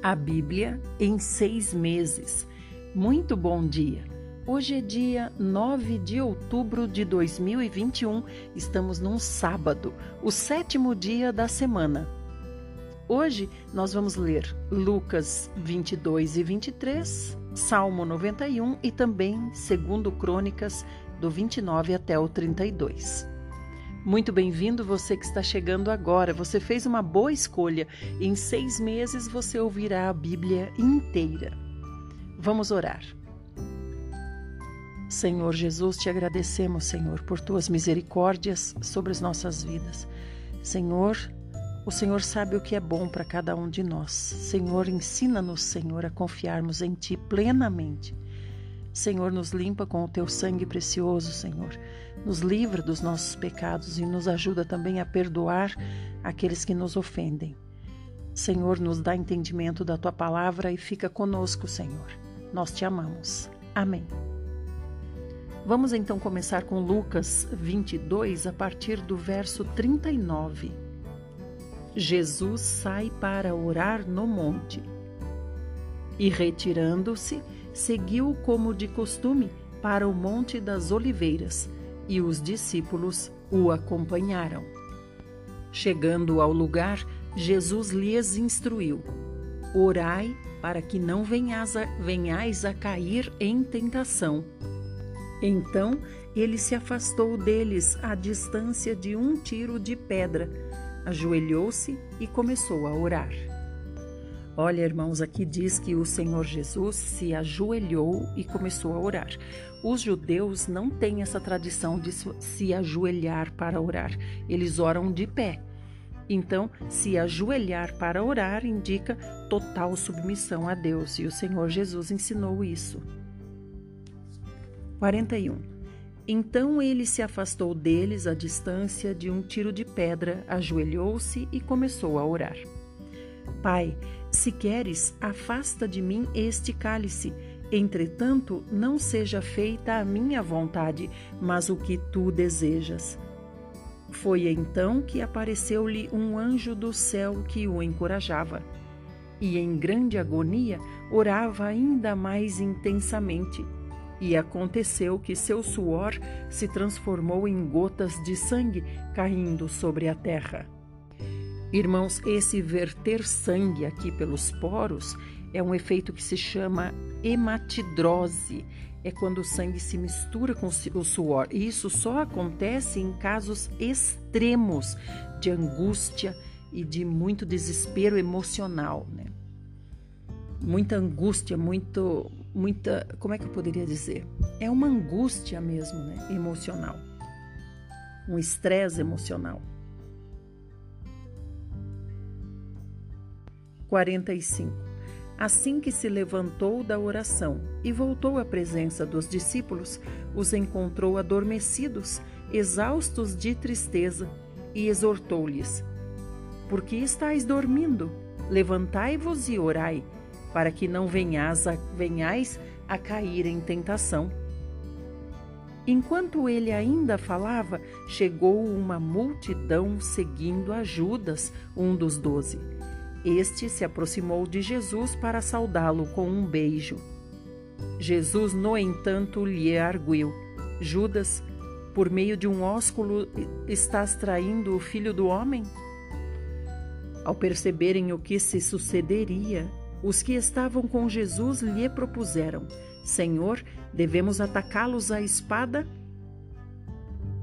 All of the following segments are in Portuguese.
A Bíblia em seis meses. Muito bom dia! Hoje é dia 9 de outubro de 2021, estamos num sábado, o sétimo dia da semana. Hoje nós vamos ler Lucas 22 e 23, Salmo 91 e também segundo Crônicas do 29 até o 32. Muito bem-vindo você que está chegando agora. Você fez uma boa escolha. Em seis meses você ouvirá a Bíblia inteira. Vamos orar. Senhor Jesus, te agradecemos, Senhor, por tuas misericórdias sobre as nossas vidas. Senhor, o Senhor sabe o que é bom para cada um de nós. Senhor, ensina-nos, Senhor, a confiarmos em Ti plenamente. Senhor, nos limpa com o teu sangue precioso, Senhor. Nos livra dos nossos pecados e nos ajuda também a perdoar aqueles que nos ofendem. Senhor, nos dá entendimento da tua palavra e fica conosco, Senhor. Nós te amamos. Amém. Vamos então começar com Lucas 22, a partir do verso 39. Jesus sai para orar no monte. E retirando-se, seguiu como de costume para o Monte das Oliveiras, e os discípulos o acompanharam. Chegando ao lugar, Jesus lhes instruiu: Orai para que não venhais a, venhais a cair em tentação. Então ele se afastou deles à distância de um tiro de pedra, ajoelhou-se e começou a orar. Olha, irmãos, aqui diz que o Senhor Jesus se ajoelhou e começou a orar. Os judeus não têm essa tradição de se ajoelhar para orar, eles oram de pé. Então, se ajoelhar para orar indica total submissão a Deus, e o Senhor Jesus ensinou isso. 41. Então ele se afastou deles à distância de um tiro de pedra, ajoelhou-se e começou a orar. Pai, se queres, afasta de mim este cálice. Entretanto, não seja feita a minha vontade, mas o que tu desejas. Foi então que apareceu-lhe um anjo do céu que o encorajava. E em grande agonia orava ainda mais intensamente. E aconteceu que seu suor se transformou em gotas de sangue caindo sobre a terra. Irmãos, esse verter sangue aqui pelos poros é um efeito que se chama hematidrose. É quando o sangue se mistura com o suor. E isso só acontece em casos extremos de angústia e de muito desespero emocional, né? Muita angústia, muito, muita, como é que eu poderia dizer? É uma angústia mesmo, né? Emocional, um estresse emocional. 45. Assim que se levantou da oração e voltou à presença dos discípulos, os encontrou adormecidos, exaustos de tristeza, e exortou-lhes: Por que estáis dormindo? Levantai-vos e orai, para que não venhais a, venhais a cair em tentação. Enquanto ele ainda falava, chegou uma multidão seguindo a Judas, um dos doze. Este se aproximou de Jesus para saudá-lo com um beijo. Jesus, no entanto, lhe arguiu: Judas, por meio de um ósculo estás traindo o filho do homem? Ao perceberem o que se sucederia, os que estavam com Jesus lhe propuseram: Senhor, devemos atacá-los à espada?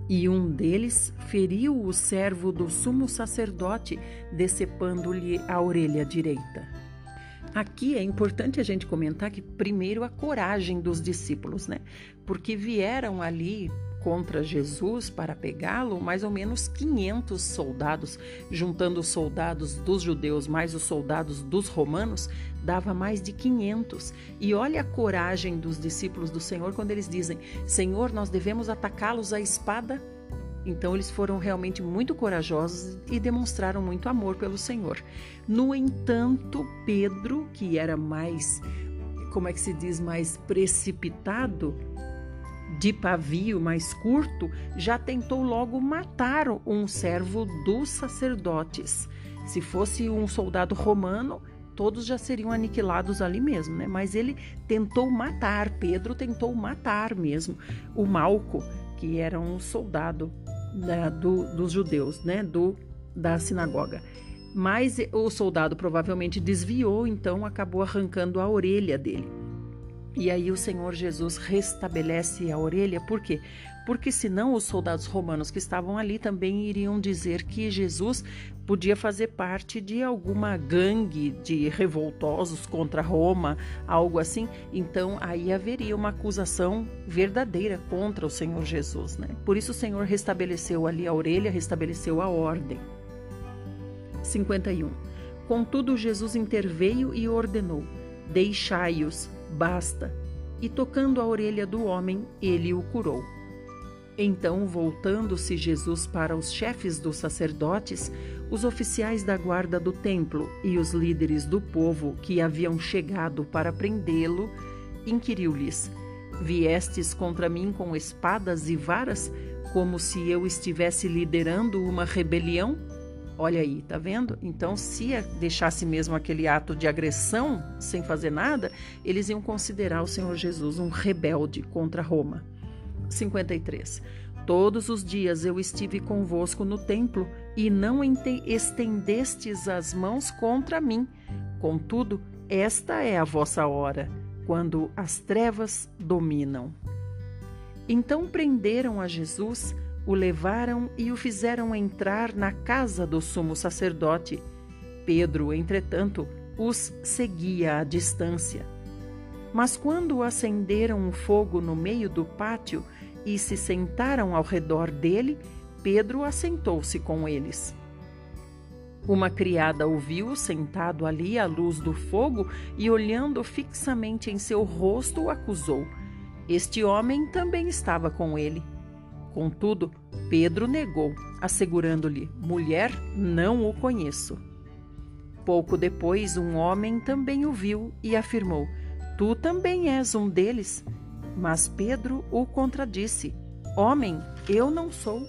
E um deles feriu o servo do sumo sacerdote, decepando-lhe a orelha direita. Aqui é importante a gente comentar que, primeiro, a coragem dos discípulos, né? Porque vieram ali contra Jesus para pegá-lo mais ou menos 500 soldados, juntando os soldados dos judeus mais os soldados dos romanos, dava mais de 500. E olha a coragem dos discípulos do Senhor quando eles dizem: Senhor, nós devemos atacá-los à espada. Então eles foram realmente muito corajosos e demonstraram muito amor pelo Senhor. No entanto, Pedro, que era mais, como é que se diz, mais precipitado, de pavio mais curto, já tentou logo matar um servo dos sacerdotes. Se fosse um soldado romano, todos já seriam aniquilados ali mesmo, né? Mas ele tentou matar, Pedro tentou matar mesmo o Malco, que era um soldado da, do, dos judeus, né? Do, da sinagoga. Mas o soldado provavelmente desviou, então acabou arrancando a orelha dele. E aí o Senhor Jesus restabelece a orelha, por quê? Porque senão os soldados romanos que estavam ali também iriam dizer que Jesus podia fazer parte de alguma gangue de revoltosos contra Roma, algo assim. Então aí haveria uma acusação verdadeira contra o Senhor Jesus, né? Por isso o Senhor restabeleceu ali a orelha, restabeleceu a ordem. 51. Contudo Jesus interveio e ordenou: Deixai-os Basta. E tocando a orelha do homem, ele o curou. Então, voltando-se Jesus para os chefes dos sacerdotes, os oficiais da guarda do templo e os líderes do povo que haviam chegado para prendê-lo, inquiriu-lhes: Viestes contra mim com espadas e varas, como se eu estivesse liderando uma rebelião? Olha aí, tá vendo? Então, se deixasse mesmo aquele ato de agressão sem fazer nada, eles iam considerar o Senhor Jesus um rebelde contra Roma. 53. Todos os dias eu estive convosco no templo e não estendestes as mãos contra mim. Contudo, esta é a vossa hora, quando as trevas dominam. Então prenderam a Jesus o levaram e o fizeram entrar na casa do sumo sacerdote. Pedro, entretanto, os seguia à distância. Mas quando acenderam um fogo no meio do pátio e se sentaram ao redor dele, Pedro assentou-se com eles. Uma criada o viu sentado ali à luz do fogo e, olhando fixamente em seu rosto, o acusou. Este homem também estava com ele. Contudo, Pedro negou, assegurando-lhe: Mulher, não o conheço. Pouco depois, um homem também o viu e afirmou: Tu também és um deles. Mas Pedro o contradisse: Homem, eu não sou.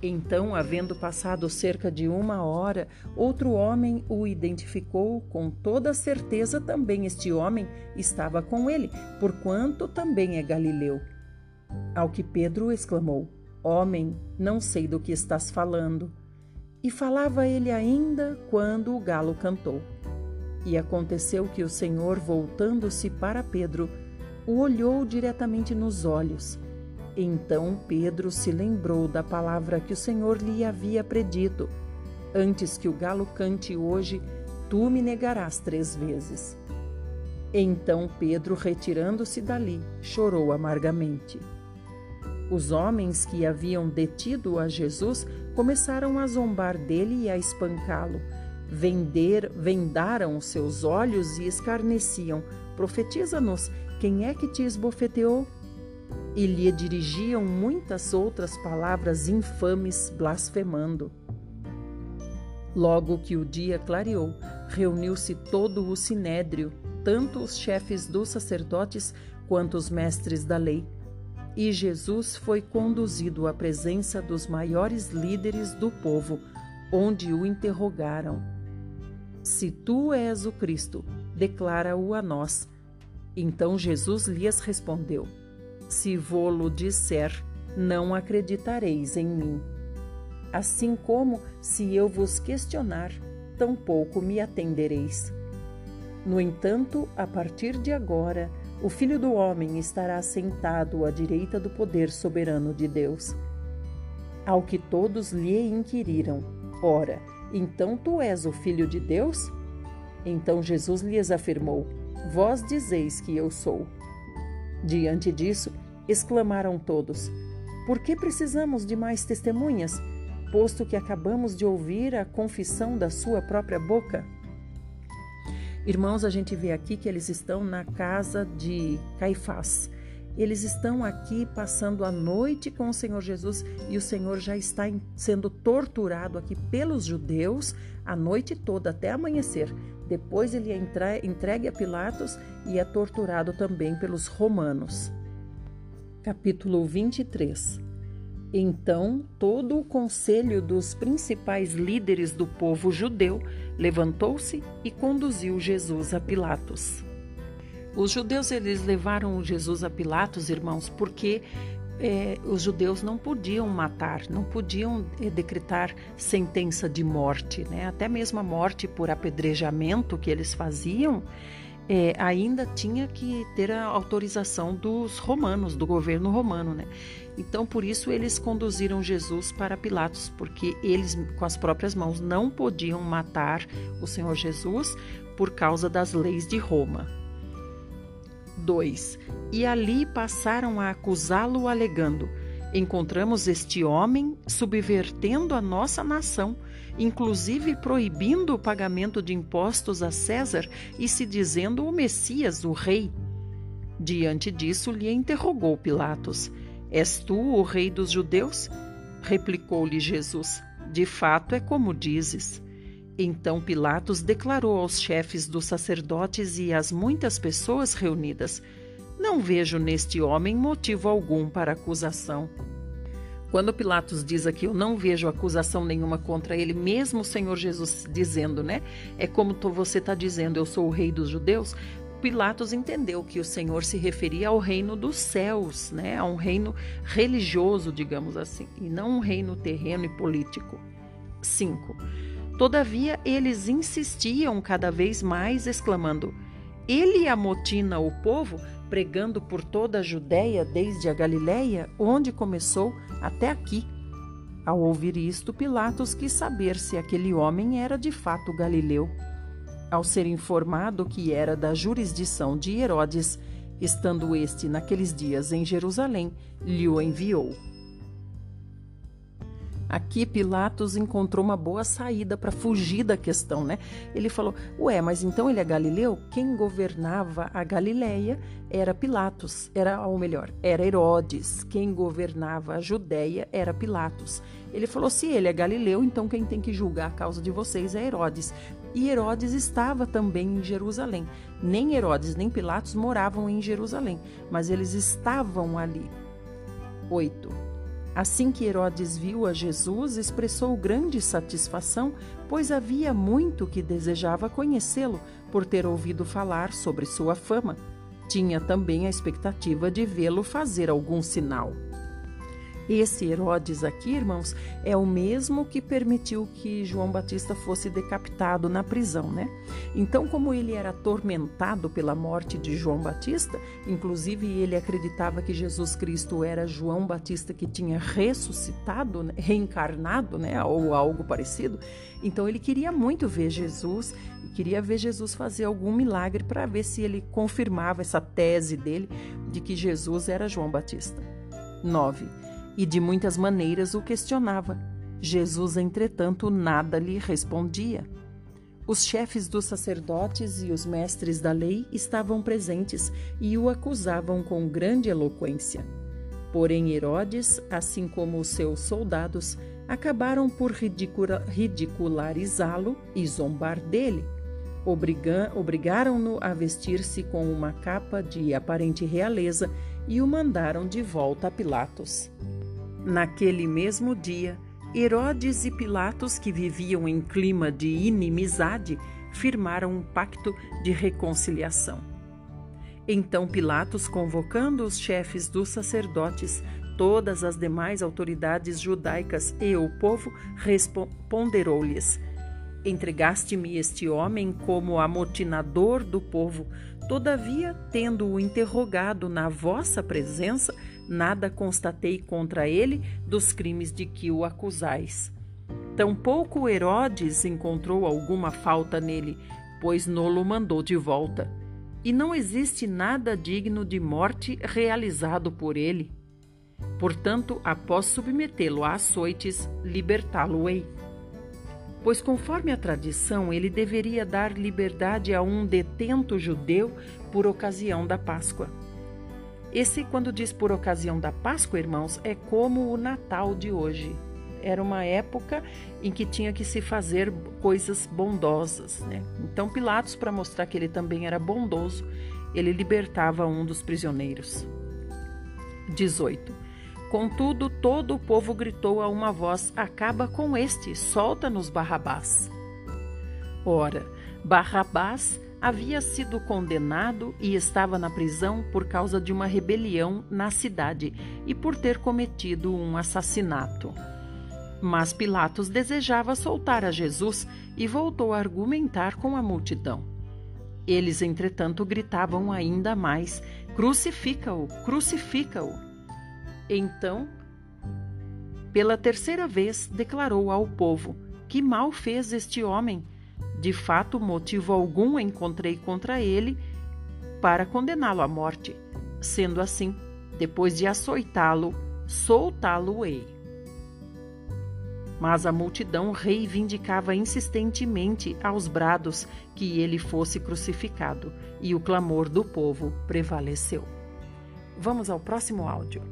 Então, havendo passado cerca de uma hora, outro homem o identificou com toda certeza também este homem estava com ele, porquanto também é galileu. Ao que Pedro exclamou: Homem, não sei do que estás falando. E falava ele ainda quando o galo cantou. E aconteceu que o Senhor, voltando-se para Pedro, o olhou diretamente nos olhos. Então Pedro se lembrou da palavra que o Senhor lhe havia predito: Antes que o galo cante hoje, tu me negarás três vezes. Então Pedro, retirando-se dali, chorou amargamente. Os homens que haviam detido a Jesus começaram a zombar dele e a espancá-lo. Vender, vendaram seus olhos e escarneciam: Profetiza-nos, quem é que te esbofeteou? E lhe dirigiam muitas outras palavras infames, blasfemando. Logo que o dia clareou, reuniu-se todo o sinédrio, tanto os chefes dos sacerdotes quanto os mestres da lei e Jesus foi conduzido à presença dos maiores líderes do povo, onde o interrogaram: Se tu és o Cristo, declara-o a nós. Então Jesus lhes respondeu: Se vô-lo disser, não acreditareis em mim. Assim como, se eu vos questionar, tampouco me atendereis. No entanto, a partir de agora, o Filho do Homem estará sentado à direita do poder soberano de Deus. Ao que todos lhe inquiriram: Ora, então tu és o Filho de Deus? Então Jesus lhes afirmou: Vós dizeis que eu sou. Diante disso, exclamaram todos: Por que precisamos de mais testemunhas, posto que acabamos de ouvir a confissão da sua própria boca? Irmãos, a gente vê aqui que eles estão na casa de Caifás. Eles estão aqui passando a noite com o Senhor Jesus e o Senhor já está sendo torturado aqui pelos judeus a noite toda, até amanhecer. Depois ele é entregue a Pilatos e é torturado também pelos romanos. Capítulo 23 Então todo o conselho dos principais líderes do povo judeu levantou-se e conduziu Jesus a Pilatos. Os judeus eles levaram Jesus a Pilatos, irmãos, porque é, os judeus não podiam matar, não podiam é, decretar sentença de morte, né? Até mesmo a morte por apedrejamento que eles faziam, é, ainda tinha que ter a autorização dos romanos, do governo romano, né? Então, por isso eles conduziram Jesus para Pilatos, porque eles, com as próprias mãos, não podiam matar o Senhor Jesus por causa das leis de Roma. 2. E ali passaram a acusá-lo, alegando: Encontramos este homem subvertendo a nossa nação, inclusive proibindo o pagamento de impostos a César e se dizendo o Messias, o rei. Diante disso, lhe interrogou Pilatos: És tu o rei dos judeus? Replicou-lhe Jesus: De fato é como dizes. Então Pilatos declarou aos chefes dos sacerdotes e às muitas pessoas reunidas: Não vejo neste homem motivo algum para acusação. Quando Pilatos diz aqui, eu não vejo acusação nenhuma contra ele, mesmo o Senhor Jesus dizendo, né? É como você está dizendo, eu sou o rei dos judeus. Pilatos entendeu que o Senhor se referia ao reino dos céus, né? A um reino religioso, digamos assim, e não um reino terreno e político. 5. Todavia, eles insistiam cada vez mais, exclamando: Ele amotina o povo, pregando por toda a Judéia, desde a Galiléia, onde começou, até aqui. Ao ouvir isto, Pilatos quis saber se aquele homem era de fato galileu. Ao ser informado que era da jurisdição de Herodes, estando este naqueles dias em Jerusalém, lhe o enviou. Aqui Pilatos encontrou uma boa saída para fugir da questão, né? Ele falou: "Ué, mas então ele é galileu? Quem governava a Galileia era Pilatos, era ou melhor, era Herodes. Quem governava a Judéia era Pilatos. Ele falou: "Se ele é galileu, então quem tem que julgar a causa de vocês é Herodes." E Herodes estava também em Jerusalém. Nem Herodes nem Pilatos moravam em Jerusalém, mas eles estavam ali. 8. Assim que Herodes viu a Jesus, expressou grande satisfação, pois havia muito que desejava conhecê-lo, por ter ouvido falar sobre sua fama. Tinha também a expectativa de vê-lo fazer algum sinal. Esse Herodes aqui, irmãos, é o mesmo que permitiu que João Batista fosse decapitado na prisão, né? Então, como ele era atormentado pela morte de João Batista, inclusive ele acreditava que Jesus Cristo era João Batista que tinha ressuscitado, né? reencarnado, né? Ou algo parecido. Então, ele queria muito ver Jesus e queria ver Jesus fazer algum milagre para ver se ele confirmava essa tese dele de que Jesus era João Batista. 9 e de muitas maneiras o questionava. Jesus, entretanto, nada lhe respondia. Os chefes dos sacerdotes e os mestres da lei estavam presentes e o acusavam com grande eloquência. Porém, Herodes, assim como os seus soldados, acabaram por ridicularizá-lo e zombar dele. Obrigaram-no a vestir-se com uma capa de aparente realeza e o mandaram de volta a Pilatos. Naquele mesmo dia, Herodes e Pilatos, que viviam em clima de inimizade, firmaram um pacto de reconciliação. Então Pilatos, convocando os chefes dos sacerdotes, todas as demais autoridades judaicas e o povo, ponderou-lhes: Entregaste-me este homem como amotinador do povo, todavia, tendo-o interrogado na vossa presença, nada constatei contra ele dos crimes de que o acusais. Tampouco Herodes encontrou alguma falta nele, pois nolo mandou de volta. E não existe nada digno de morte realizado por ele. Portanto, após submetê-lo a açoites, libertá-lo-ei. Pois, conforme a tradição, ele deveria dar liberdade a um detento judeu por ocasião da Páscoa. Esse, quando diz por ocasião da Páscoa, irmãos, é como o Natal de hoje. Era uma época em que tinha que se fazer coisas bondosas. Né? Então, Pilatos, para mostrar que ele também era bondoso, ele libertava um dos prisioneiros. 18. Contudo, todo o povo gritou a uma voz: Acaba com este, solta-nos Barrabás. Ora, Barrabás havia sido condenado e estava na prisão por causa de uma rebelião na cidade e por ter cometido um assassinato. Mas Pilatos desejava soltar a Jesus e voltou a argumentar com a multidão. Eles, entretanto, gritavam ainda mais: Crucifica-o! Crucifica-o! Então, pela terceira vez, declarou ao povo: Que mal fez este homem? De fato, motivo algum encontrei contra ele para condená-lo à morte. Sendo assim, depois de açoitá-lo, soltá-lo-ei. Mas a multidão reivindicava insistentemente aos brados que ele fosse crucificado, e o clamor do povo prevaleceu. Vamos ao próximo áudio.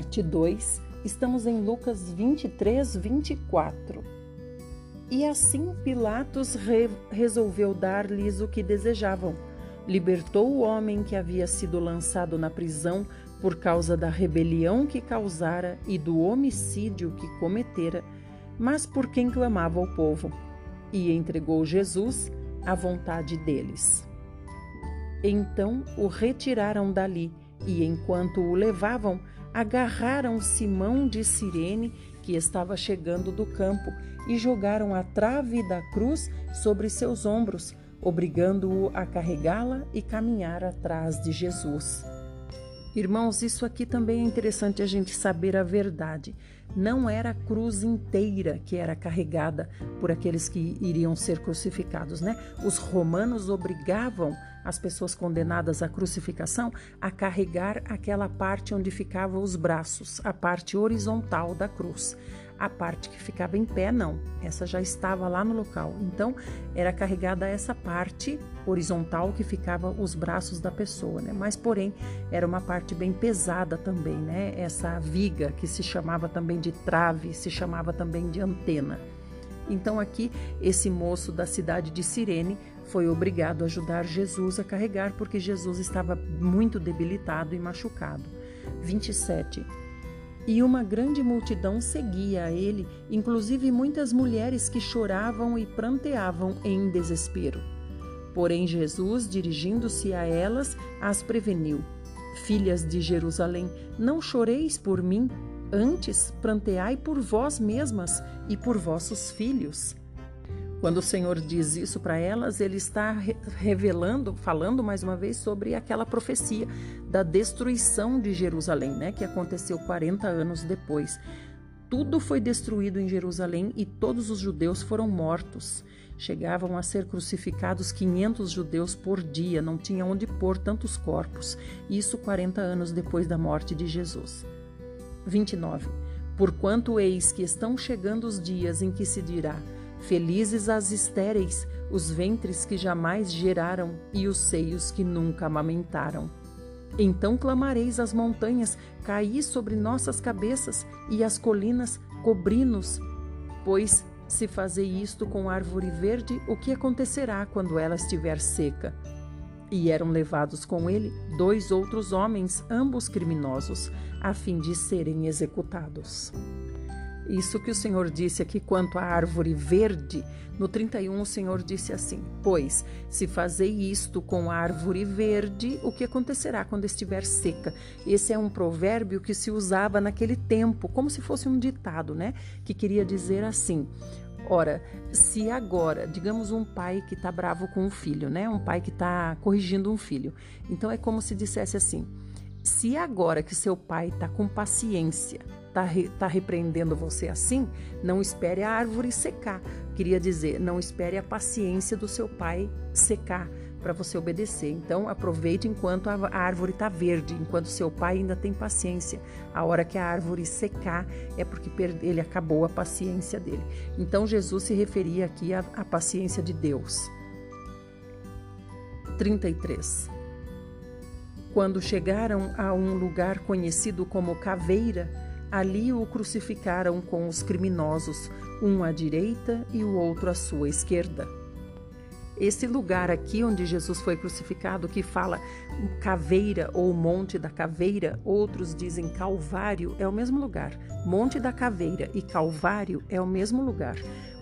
Parte 2, estamos em Lucas 23, 24. E assim Pilatos re resolveu dar-lhes o que desejavam. Libertou o homem que havia sido lançado na prisão por causa da rebelião que causara e do homicídio que cometera, mas por quem clamava o povo, e entregou Jesus à vontade deles. Então o retiraram dali, e enquanto o levavam, agarraram Simão de Cirene, que estava chegando do campo, e jogaram a trave da cruz sobre seus ombros, obrigando-o a carregá-la e caminhar atrás de Jesus. Irmãos, isso aqui também é interessante a gente saber a verdade. Não era a cruz inteira que era carregada por aqueles que iriam ser crucificados, né? Os romanos obrigavam as pessoas condenadas à crucificação a carregar aquela parte onde ficavam os braços, a parte horizontal da cruz. A parte que ficava em pé, não, essa já estava lá no local. Então, era carregada essa parte horizontal que ficava os braços da pessoa, né? Mas, porém, era uma parte bem pesada também, né? Essa viga que se chamava também de trave, se chamava também de antena. Então, aqui, esse moço da cidade de Cirene foi obrigado a ajudar Jesus a carregar porque Jesus estava muito debilitado e machucado. 27. E uma grande multidão seguia a ele, inclusive muitas mulheres que choravam e pranteavam em desespero. Porém, Jesus, dirigindo-se a elas, as preveniu: Filhas de Jerusalém, não choreis por mim, antes pranteai por vós mesmas e por vossos filhos. Quando o Senhor diz isso para elas, ele está revelando, falando mais uma vez sobre aquela profecia da destruição de Jerusalém, né, que aconteceu 40 anos depois. Tudo foi destruído em Jerusalém e todos os judeus foram mortos. Chegavam a ser crucificados 500 judeus por dia, não tinha onde pôr tantos corpos. Isso 40 anos depois da morte de Jesus. 29. Porquanto eis que estão chegando os dias em que se dirá: Felizes as estéreis, os ventres que jamais geraram e os seios que nunca amamentaram. Então clamareis às montanhas, caí sobre nossas cabeças, e as colinas, cobri-nos. Pois, se fazei isto com árvore verde, o que acontecerá quando ela estiver seca? E eram levados com ele dois outros homens, ambos criminosos, a fim de serem executados. Isso que o Senhor disse aqui quanto à árvore verde, no 31 o Senhor disse assim: Pois, se fazei isto com a árvore verde, o que acontecerá quando estiver seca? Esse é um provérbio que se usava naquele tempo, como se fosse um ditado, né? Que queria dizer assim: Ora, se agora, digamos um pai que está bravo com um filho, né? Um pai que está corrigindo um filho. Então é como se dissesse assim: se agora que seu pai está com paciência, está tá repreendendo você assim, não espere a árvore secar. Queria dizer, não espere a paciência do seu pai secar para você obedecer. Então, aproveite enquanto a árvore está verde, enquanto seu pai ainda tem paciência. A hora que a árvore secar é porque ele acabou a paciência dele. Então, Jesus se referia aqui à, à paciência de Deus. 33. Quando chegaram a um lugar conhecido como Caveira, Ali o crucificaram com os criminosos, um à direita e o outro à sua esquerda. esse lugar aqui onde Jesus foi crucificado, que fala caveira ou monte da caveira, outros dizem Calvário, é o mesmo lugar. Monte da Caveira e Calvário é o mesmo lugar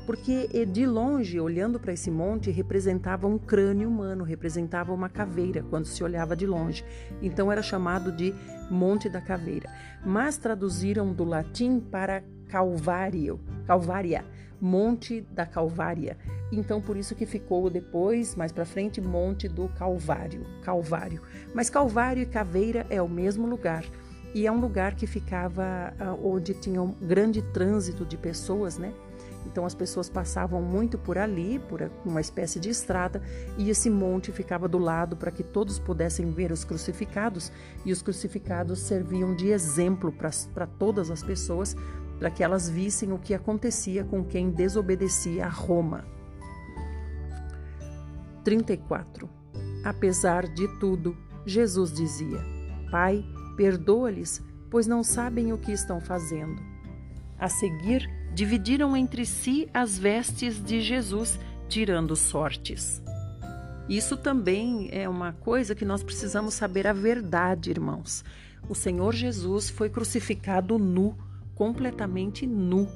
porque de longe, olhando para esse monte, representava um crânio humano, representava uma caveira quando se olhava de longe. Então era chamado de Monte da Caveira. Mas traduziram do latim para Calvário, Calvária, Monte da Calvária. Então por isso que ficou depois, mais para frente, Monte do Calvário, Calvário. Mas Calvário e Caveira é o mesmo lugar. E é um lugar que ficava ah, onde tinha um grande trânsito de pessoas, né? Então as pessoas passavam muito por ali, por uma espécie de estrada, e esse monte ficava do lado para que todos pudessem ver os crucificados, e os crucificados serviam de exemplo para todas as pessoas, para que elas vissem o que acontecia com quem desobedecia a Roma. 34. Apesar de tudo, Jesus dizia: Pai, perdoa-lhes, pois não sabem o que estão fazendo. A seguir, dividiram entre si as vestes de Jesus, tirando sortes. Isso também é uma coisa que nós precisamos saber a verdade, irmãos. O Senhor Jesus foi crucificado nu, completamente nu.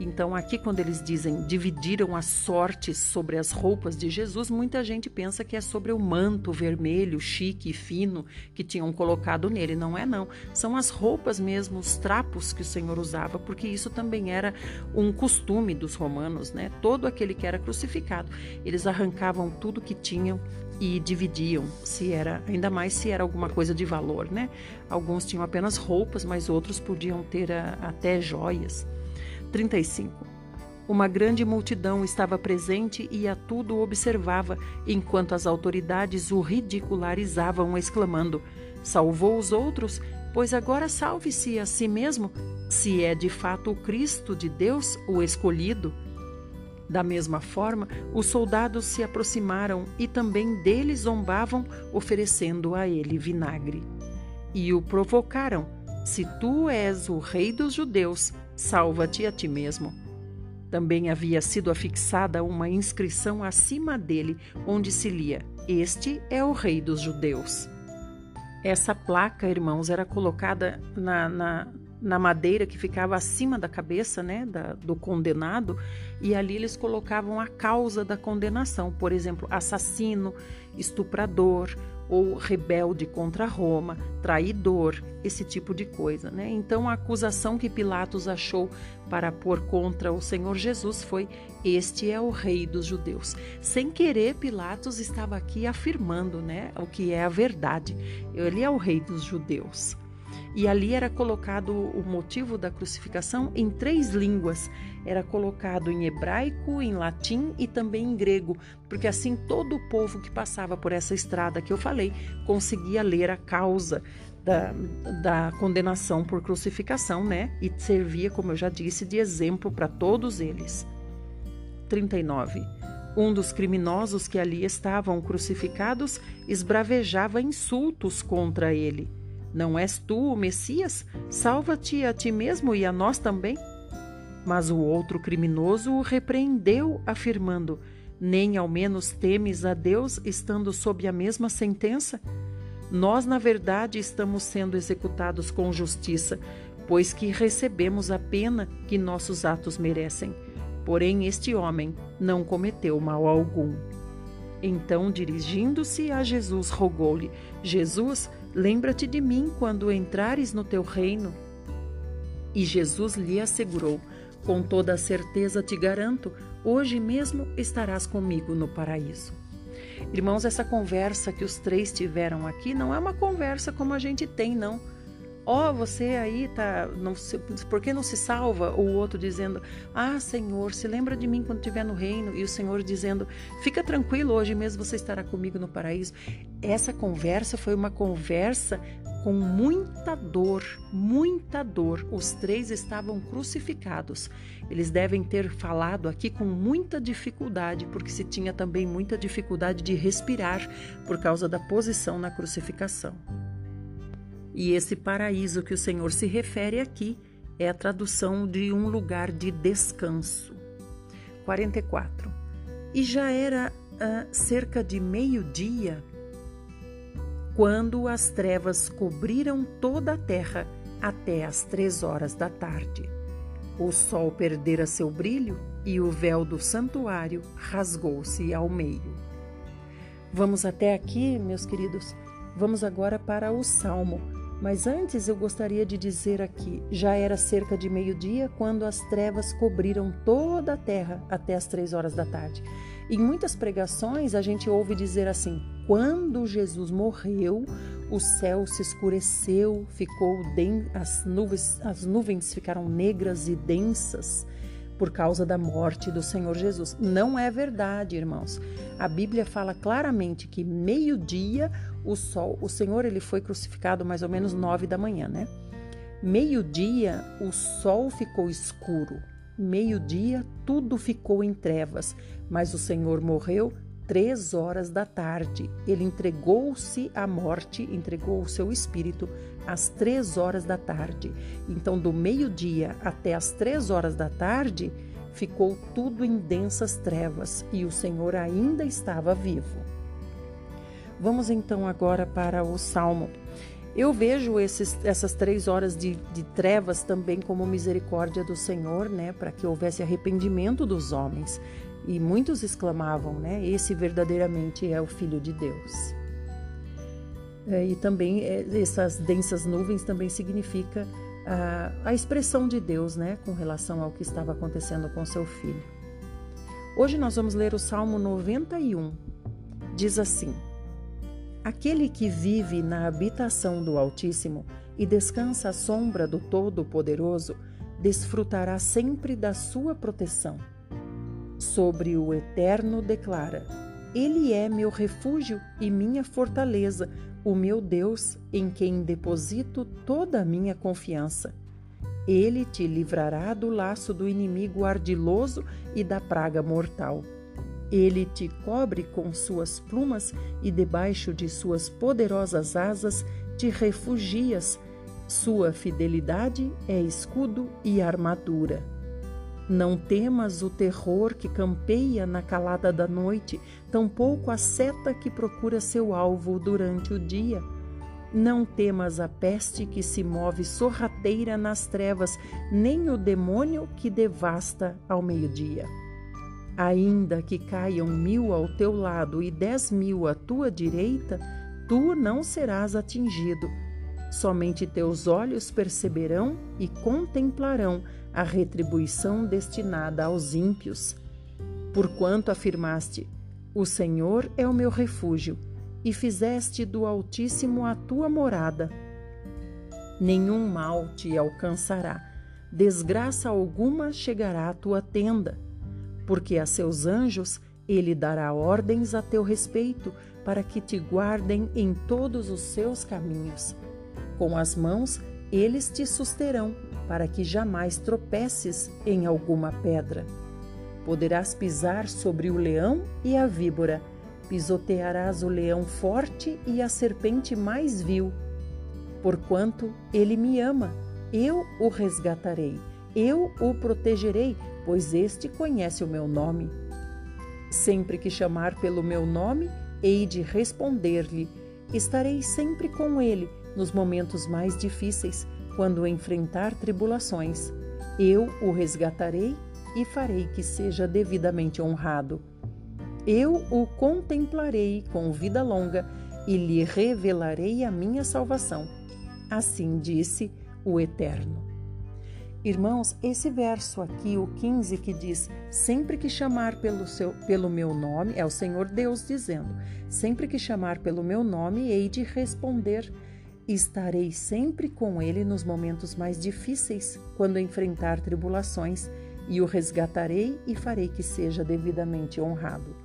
Então, aqui, quando eles dizem dividiram as sortes sobre as roupas de Jesus, muita gente pensa que é sobre o manto vermelho, chique e fino que tinham colocado nele. Não é, não. São as roupas mesmo, os trapos que o Senhor usava, porque isso também era um costume dos romanos, né? Todo aquele que era crucificado, eles arrancavam tudo que tinham e dividiam, se era, ainda mais se era alguma coisa de valor, né? Alguns tinham apenas roupas, mas outros podiam ter a, até joias. 35. Uma grande multidão estava presente e a tudo observava, enquanto as autoridades o ridicularizavam, exclamando: Salvou os outros, pois agora salve-se a si mesmo, se é de fato o Cristo de Deus, o escolhido. Da mesma forma, os soldados se aproximaram e também dele zombavam, oferecendo a ele vinagre. E o provocaram: Se tu és o rei dos judeus, salva-te a ti mesmo. Também havia sido afixada uma inscrição acima dele, onde se lia: Este é o Rei dos Judeus. Essa placa, irmãos, era colocada na, na, na madeira que ficava acima da cabeça né, da, do condenado, e ali eles colocavam a causa da condenação, por exemplo, assassino, estuprador, ou rebelde contra Roma, traidor, esse tipo de coisa, né? Então a acusação que Pilatos achou para pôr contra o Senhor Jesus foi: Este é o rei dos judeus. Sem querer, Pilatos estava aqui afirmando, né, o que é a verdade. Ele é o rei dos judeus. E ali era colocado o motivo da crucificação em três línguas. Era colocado em hebraico, em latim e também em grego, porque assim todo o povo que passava por essa estrada que eu falei conseguia ler a causa da, da condenação por crucificação, né? E servia, como eu já disse, de exemplo para todos eles. 39. Um dos criminosos que ali estavam crucificados esbravejava insultos contra ele. Não és tu o Messias? Salva-te a ti mesmo e a nós também. Mas o outro criminoso o repreendeu, afirmando: Nem ao menos temes a Deus estando sob a mesma sentença? Nós, na verdade, estamos sendo executados com justiça, pois que recebemos a pena que nossos atos merecem. Porém, este homem não cometeu mal algum. Então, dirigindo-se a Jesus, rogou-lhe: Jesus, Lembra-te de mim quando entrares no teu reino. E Jesus lhe assegurou: Com toda a certeza te garanto, hoje mesmo estarás comigo no paraíso. Irmãos, essa conversa que os três tiveram aqui não é uma conversa como a gente tem, não ó, oh, você aí tá, não se, por que não se salva? O outro dizendo, ah, Senhor, se lembra de mim quando estiver no reino. E o Senhor dizendo, fica tranquilo, hoje mesmo você estará comigo no paraíso. Essa conversa foi uma conversa com muita dor, muita dor. Os três estavam crucificados. Eles devem ter falado aqui com muita dificuldade, porque se tinha também muita dificuldade de respirar por causa da posição na crucificação. E esse paraíso que o Senhor se refere aqui é a tradução de um lugar de descanso. 44. E já era ah, cerca de meio-dia, quando as trevas cobriram toda a terra até as três horas da tarde. O sol perdera seu brilho e o véu do santuário rasgou-se ao meio. Vamos até aqui, meus queridos. Vamos agora para o Salmo. Mas antes eu gostaria de dizer aqui: já era cerca de meio-dia quando as trevas cobriram toda a terra até as três horas da tarde. Em muitas pregações a gente ouve dizer assim: quando Jesus morreu, o céu se escureceu, ficou as nuvens, as nuvens ficaram negras e densas por causa da morte do Senhor Jesus. Não é verdade, irmãos. A Bíblia fala claramente que meio-dia o sol, o Senhor ele foi crucificado mais ou menos nove da manhã, né? Meio-dia o sol ficou escuro. Meio-dia tudo ficou em trevas, mas o Senhor morreu três horas da tarde. Ele entregou-se à morte, entregou o seu espírito às três horas da tarde. Então, do meio-dia até as três horas da tarde, ficou tudo em densas trevas e o Senhor ainda estava vivo. Vamos então agora para o Salmo. Eu vejo esses, essas três horas de, de trevas também como misericórdia do Senhor, né, para que houvesse arrependimento dos homens. E muitos exclamavam, né? Esse verdadeiramente é o Filho de Deus. É, e também é, essas densas nuvens também significa a, a expressão de Deus, né? Com relação ao que estava acontecendo com seu filho. Hoje nós vamos ler o Salmo 91. Diz assim: Aquele que vive na habitação do Altíssimo e descansa à sombra do Todo-Poderoso, desfrutará sempre da sua proteção sobre o Eterno declara: Ele é meu refúgio e minha fortaleza, o meu Deus, em quem deposito toda a minha confiança. Ele te livrará do laço do inimigo ardiloso e da praga mortal. Ele te cobre com suas plumas e debaixo de suas poderosas asas te refugias. Sua fidelidade é escudo e armadura. Não temas o terror que campeia na calada da noite, tampouco a seta que procura seu alvo durante o dia. Não temas a peste que se move sorrateira nas trevas, nem o demônio que devasta ao meio-dia. Ainda que caiam mil ao teu lado e dez mil à tua direita, tu não serás atingido. Somente teus olhos perceberão e contemplarão a retribuição destinada aos ímpios. Porquanto afirmaste: O Senhor é o meu refúgio, e fizeste do Altíssimo a tua morada. Nenhum mal te alcançará, desgraça alguma chegará à tua tenda, porque a seus anjos ele dará ordens a teu respeito, para que te guardem em todos os seus caminhos. Com as mãos eles te susterão para que jamais tropeces em alguma pedra. Poderás pisar sobre o leão e a víbora, pisotearás o leão forte e a serpente mais vil. Porquanto ele me ama, eu o resgatarei, eu o protegerei, pois este conhece o meu nome. Sempre que chamar pelo meu nome, hei de responder-lhe. Estarei sempre com ele nos momentos mais difíceis quando enfrentar tribulações. Eu o resgatarei e farei que seja devidamente honrado. Eu o contemplarei com vida longa e lhe revelarei a minha salvação. Assim disse o Eterno. Irmãos, esse verso aqui, o 15, que diz: Sempre que chamar pelo, seu, pelo meu nome, é o Senhor Deus dizendo: Sempre que chamar pelo meu nome, hei de responder Estarei sempre com ele nos momentos mais difíceis, quando enfrentar tribulações, e o resgatarei e farei que seja devidamente honrado.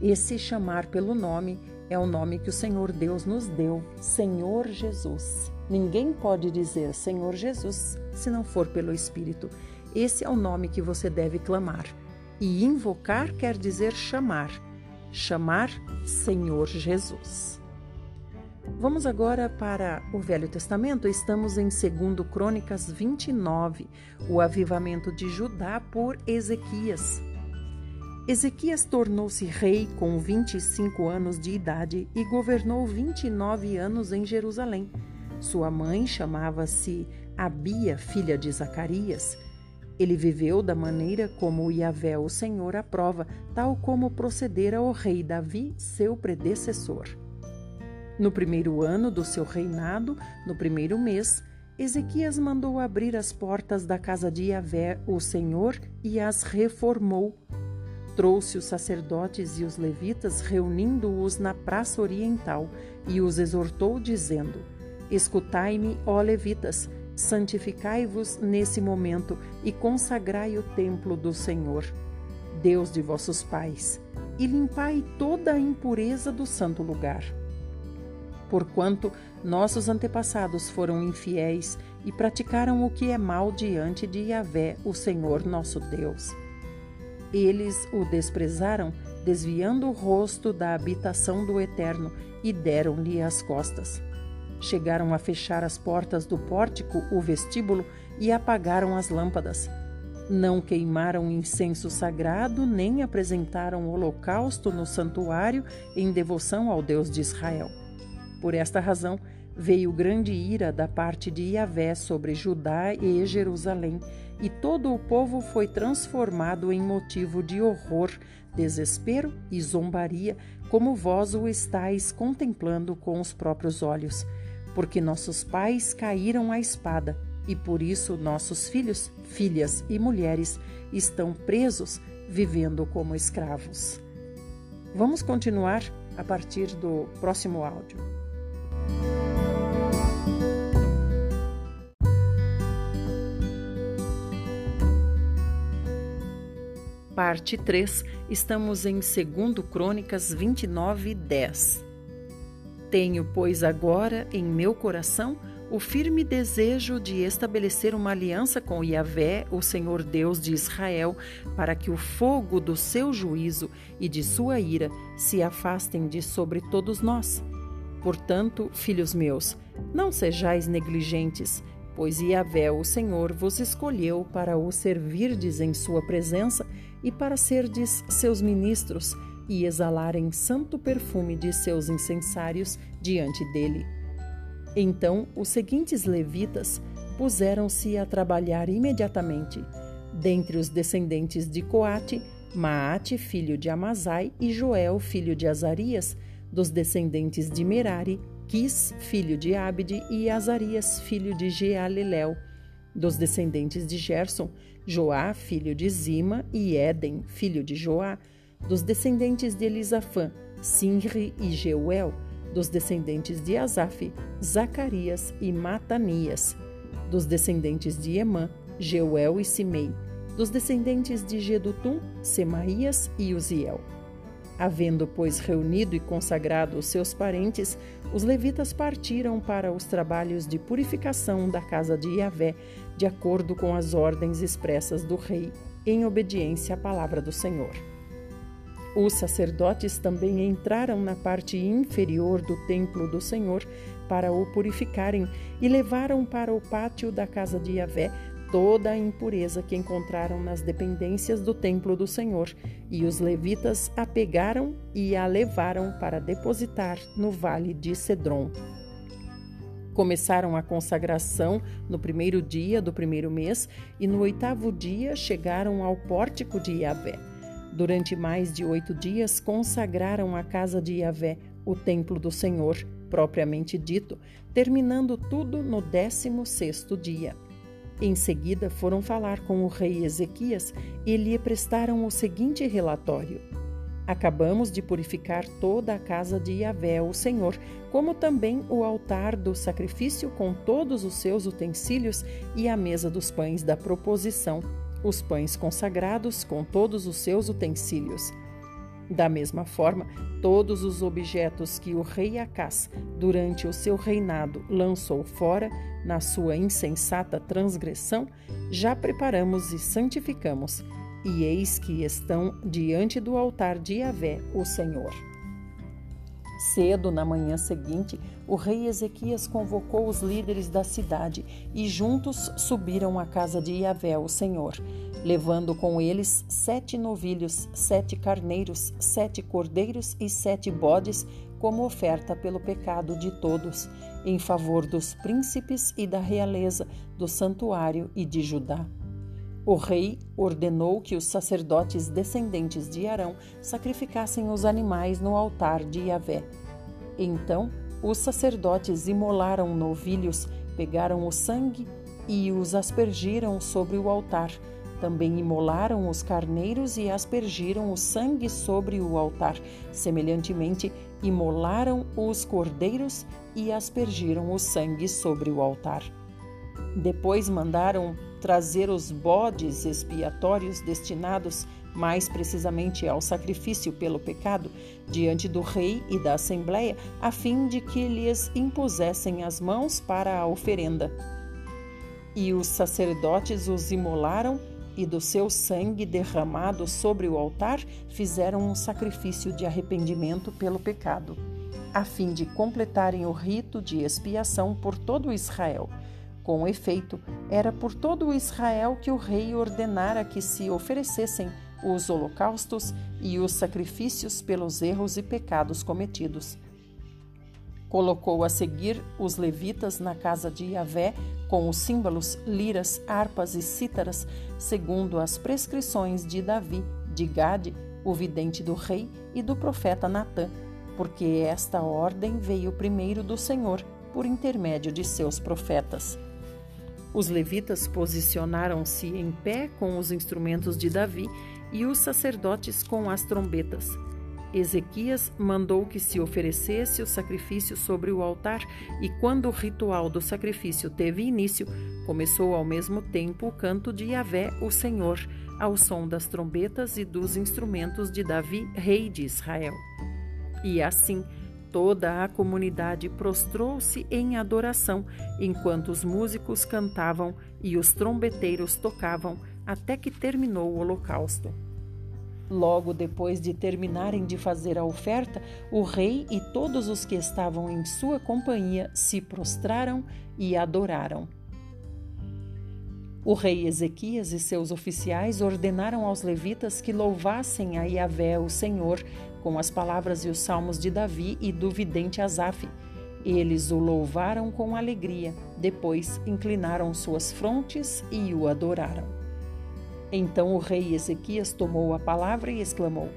Esse chamar pelo nome é o nome que o Senhor Deus nos deu, Senhor Jesus. Ninguém pode dizer Senhor Jesus se não for pelo Espírito. Esse é o nome que você deve clamar. E invocar quer dizer chamar. Chamar Senhor Jesus. Vamos agora para o Velho Testamento. Estamos em 2 Crônicas 29, o avivamento de Judá por Ezequias. Ezequias tornou-se rei com 25 anos de idade e governou 29 anos em Jerusalém. Sua mãe chamava-se Abia, filha de Zacarias. Ele viveu da maneira como Yahvé, o Senhor, aprova, tal como procedera o rei Davi, seu predecessor. No primeiro ano do seu reinado, no primeiro mês, Ezequias mandou abrir as portas da casa de Yahvé, o Senhor, e as reformou. Trouxe os sacerdotes e os levitas, reunindo-os na praça oriental, e os exortou, dizendo: Escutai-me, ó levitas, santificai-vos nesse momento e consagrai o templo do Senhor, Deus de vossos pais, e limpai toda a impureza do santo lugar porquanto nossos antepassados foram infiéis e praticaram o que é mal diante de Yahvé, o Senhor nosso Deus. Eles o desprezaram, desviando o rosto da habitação do Eterno, e deram-lhe as costas. Chegaram a fechar as portas do pórtico, o vestíbulo, e apagaram as lâmpadas. Não queimaram incenso sagrado, nem apresentaram holocausto no santuário em devoção ao Deus de Israel. Por esta razão, veio grande ira da parte de Yahvé sobre Judá e Jerusalém, e todo o povo foi transformado em motivo de horror, desespero e zombaria, como vós o estáis contemplando com os próprios olhos. Porque nossos pais caíram à espada, e por isso nossos filhos, filhas e mulheres estão presos, vivendo como escravos. Vamos continuar a partir do próximo áudio. Parte 3, estamos em 2 Crônicas 29, 10. Tenho, pois, agora em meu coração o firme desejo de estabelecer uma aliança com Yahvé, o Senhor Deus de Israel, para que o fogo do seu juízo e de sua ira se afastem de sobre todos nós. Portanto, filhos meus, não sejais negligentes, pois Yahvé, o Senhor, vos escolheu para o servirdes em sua presença e para serdes seus ministros e exalarem santo perfume de seus incensários diante dele. Então os seguintes levitas puseram-se a trabalhar imediatamente. Dentre os descendentes de Coate, Maate, filho de Amazai, e Joel, filho de Azarias, dos descendentes de Merari, Quis, filho de Abde, e Azarias, filho de Jealelel. Dos descendentes de Gerson, Joá, filho de Zima, e Éden, filho de Joá. Dos descendentes de Elisafã, Sinri e Jeuel. Dos descendentes de Asaf, Zacarias e Matanias. Dos descendentes de Emã, Jeuel e Simei. Dos descendentes de Gedutum, Semaías e Uziel. Havendo, pois, reunido e consagrado os seus parentes, os levitas partiram para os trabalhos de purificação da casa de Yahvé, de acordo com as ordens expressas do rei, em obediência à palavra do Senhor. Os sacerdotes também entraram na parte inferior do templo do Senhor para o purificarem e levaram para o pátio da casa de Yahvé toda a impureza que encontraram nas dependências do templo do Senhor, e os levitas a pegaram e a levaram para depositar no vale de Cedron. Começaram a consagração no primeiro dia do primeiro mês e no oitavo dia chegaram ao pórtico de Yahvé. Durante mais de oito dias consagraram a casa de Yahvé, o templo do Senhor, propriamente dito, terminando tudo no décimo sexto dia. Em seguida, foram falar com o rei Ezequias e lhe prestaram o seguinte relatório: Acabamos de purificar toda a casa de Yahvé, o Senhor, como também o altar do sacrifício com todos os seus utensílios e a mesa dos pães da proposição, os pães consagrados com todos os seus utensílios. Da mesma forma, todos os objetos que o rei Acás, durante o seu reinado, lançou fora, na sua insensata transgressão, já preparamos e santificamos, e eis que estão diante do altar de Yahvé, o Senhor. Cedo na manhã seguinte, o rei Ezequias convocou os líderes da cidade e juntos subiram à casa de Yahvé, o Senhor. levando com eles sete novilhos, sete carneiros, sete cordeiros e sete bodes, como oferta pelo pecado de todos, em favor dos príncipes e da realeza, do santuário e de Judá. O rei ordenou que os sacerdotes descendentes de Arão sacrificassem os animais no altar de Yahvé. Então, os sacerdotes imolaram novilhos, pegaram o sangue e os aspergiram sobre o altar. Também imolaram os carneiros e aspergiram o sangue sobre o altar. Semelhantemente, imolaram os cordeiros e aspergiram o sangue sobre o altar. Depois mandaram trazer os bodes expiatórios destinados mais precisamente ao sacrifício pelo pecado, diante do rei e da assembleia, a fim de que lhes impusessem as mãos para a oferenda. E os sacerdotes os imolaram e do seu sangue derramado sobre o altar fizeram um sacrifício de arrependimento pelo pecado, a fim de completarem o rito de expiação por todo Israel. Com efeito, era por todo Israel que o rei ordenara que se oferecessem os holocaustos e os sacrifícios pelos erros e pecados cometidos. Colocou a seguir os levitas na casa de Yahvé com os símbolos, liras, harpas e cítaras, segundo as prescrições de Davi, de Gade, o vidente do rei, e do profeta Natã, porque esta ordem veio primeiro do Senhor, por intermédio de seus profetas. Os levitas posicionaram-se em pé com os instrumentos de Davi e os sacerdotes com as trombetas. Ezequias mandou que se oferecesse o sacrifício sobre o altar, e quando o ritual do sacrifício teve início, começou ao mesmo tempo o canto de Yahvé, o Senhor, ao som das trombetas e dos instrumentos de Davi, rei de Israel. E assim, Toda a comunidade prostrou-se em adoração, enquanto os músicos cantavam e os trombeteiros tocavam, até que terminou o holocausto. Logo depois de terminarem de fazer a oferta, o rei e todos os que estavam em sua companhia se prostraram e adoraram. O rei Ezequias e seus oficiais ordenaram aos levitas que louvassem a Yahvé, o Senhor, com as palavras e os salmos de Davi e do vidente Asaf. Eles o louvaram com alegria, depois inclinaram suas frontes e o adoraram. Então o rei Ezequias tomou a palavra e exclamou: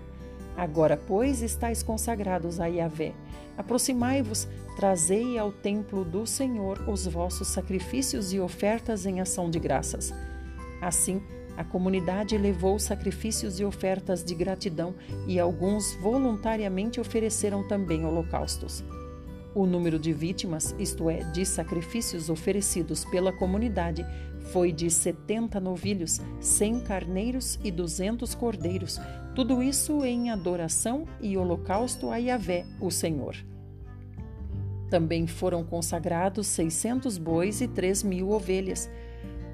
Agora, pois, estáis consagrados a Yahvé. Aproximai-vos, trazei ao templo do Senhor os vossos sacrifícios e ofertas em ação de graças. Assim, a comunidade levou sacrifícios e ofertas de gratidão e alguns voluntariamente ofereceram também holocaustos. O número de vítimas, isto é, de sacrifícios oferecidos pela comunidade, foi de 70 novilhos, 100 carneiros e 200 cordeiros, tudo isso em adoração e holocausto a Yahvé, o Senhor. Também foram consagrados 600 bois e 3 mil ovelhas,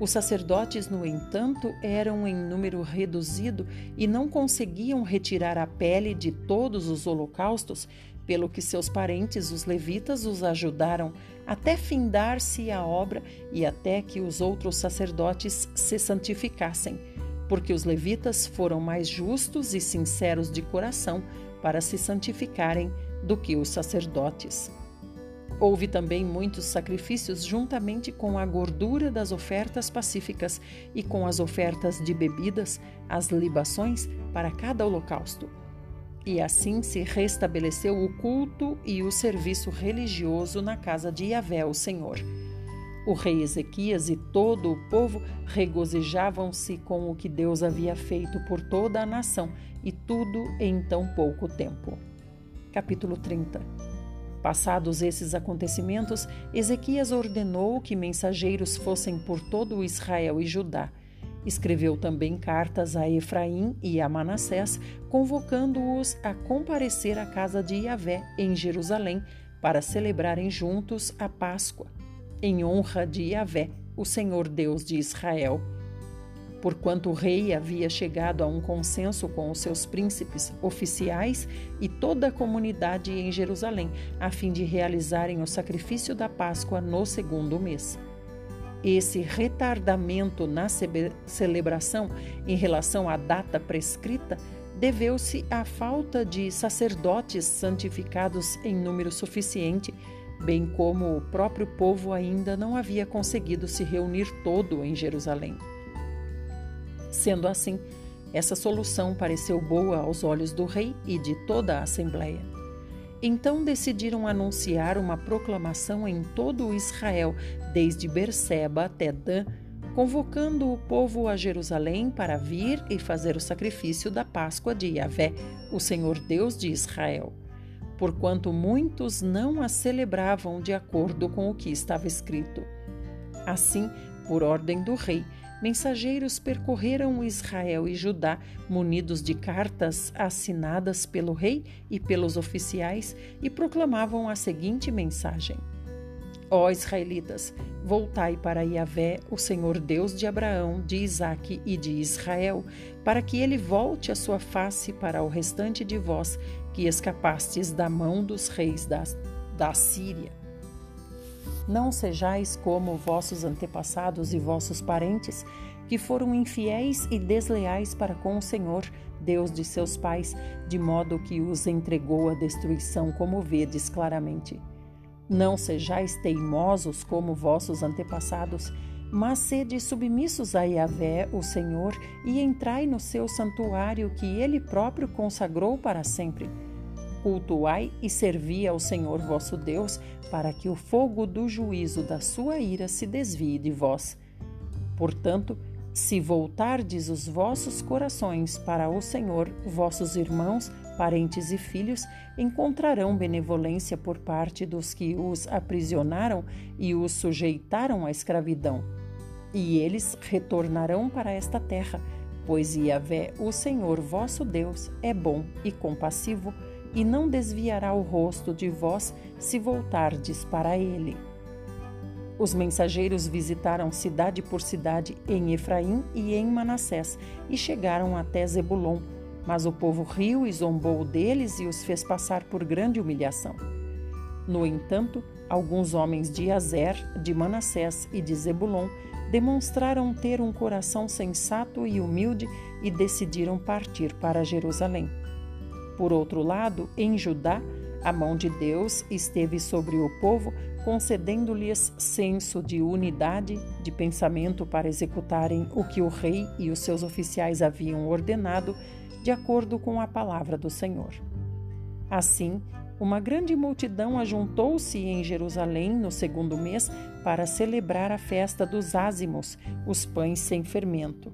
os sacerdotes, no entanto, eram em número reduzido e não conseguiam retirar a pele de todos os holocaustos, pelo que seus parentes, os levitas, os ajudaram até findar-se a obra e até que os outros sacerdotes se santificassem, porque os levitas foram mais justos e sinceros de coração para se santificarem do que os sacerdotes. Houve também muitos sacrifícios juntamente com a gordura das ofertas pacíficas e com as ofertas de bebidas, as libações para cada holocausto. E assim se restabeleceu o culto e o serviço religioso na casa de Yahvé, o Senhor. O rei Ezequias e todo o povo regozijavam-se com o que Deus havia feito por toda a nação e tudo em tão pouco tempo. Capítulo 30 Passados esses acontecimentos, Ezequias ordenou que mensageiros fossem por todo Israel e Judá. Escreveu também cartas a Efraim e a Manassés, convocando-os a comparecer à casa de Yahvé em Jerusalém para celebrarem juntos a Páscoa, em honra de Yahvé, o Senhor Deus de Israel. Porquanto o rei havia chegado a um consenso com os seus príncipes, oficiais e toda a comunidade em Jerusalém, a fim de realizarem o sacrifício da Páscoa no segundo mês. Esse retardamento na celebração em relação à data prescrita deveu-se à falta de sacerdotes santificados em número suficiente, bem como o próprio povo ainda não havia conseguido se reunir todo em Jerusalém. Sendo assim, essa solução pareceu boa aos olhos do rei e de toda a Assembleia. Então decidiram anunciar uma proclamação em todo o Israel, desde Berseba até Dan, convocando o povo a Jerusalém para vir e fazer o sacrifício da Páscoa de Yahvé, o Senhor Deus de Israel, porquanto muitos não a celebravam de acordo com o que estava escrito. Assim, por ordem do rei, mensageiros percorreram Israel e Judá, munidos de cartas assinadas pelo rei e pelos oficiais, e proclamavam a seguinte mensagem: Ó israelitas, voltai para Yahvé, o Senhor Deus de Abraão, de Isaque e de Israel, para que ele volte a sua face para o restante de vós, que escapastes da mão dos reis da, da Síria. Não sejais como vossos antepassados e vossos parentes, que foram infiéis e desleais para com o Senhor, Deus de seus pais, de modo que os entregou à destruição, como vedes claramente. Não sejais teimosos como vossos antepassados, mas sede submissos a Yahvé, o Senhor, e entrai no seu santuário que ele próprio consagrou para sempre. Cultuai e servi ao Senhor vosso Deus, para que o fogo do juízo da sua ira se desvie de vós. Portanto, se voltardes os vossos corações para o Senhor, vossos irmãos parentes e filhos encontrarão benevolência por parte dos que os aprisionaram e os sujeitaram à escravidão. E eles retornarão para esta terra, pois Yahvé, o Senhor vosso Deus, é bom e compassivo, e não desviará o rosto de vós se voltardes para ele. Os mensageiros visitaram cidade por cidade em Efraim e em Manassés e chegaram até Zebulon mas o povo riu e zombou deles e os fez passar por grande humilhação. No entanto, alguns homens de Azer, de Manassés e de Zebulon demonstraram ter um coração sensato e humilde e decidiram partir para Jerusalém. Por outro lado, em Judá, a mão de Deus esteve sobre o povo, concedendo-lhes senso de unidade de pensamento para executarem o que o rei e os seus oficiais haviam ordenado de acordo com a palavra do Senhor. Assim, uma grande multidão ajuntou-se em Jerusalém no segundo mês para celebrar a festa dos ázimos, os pães sem fermento.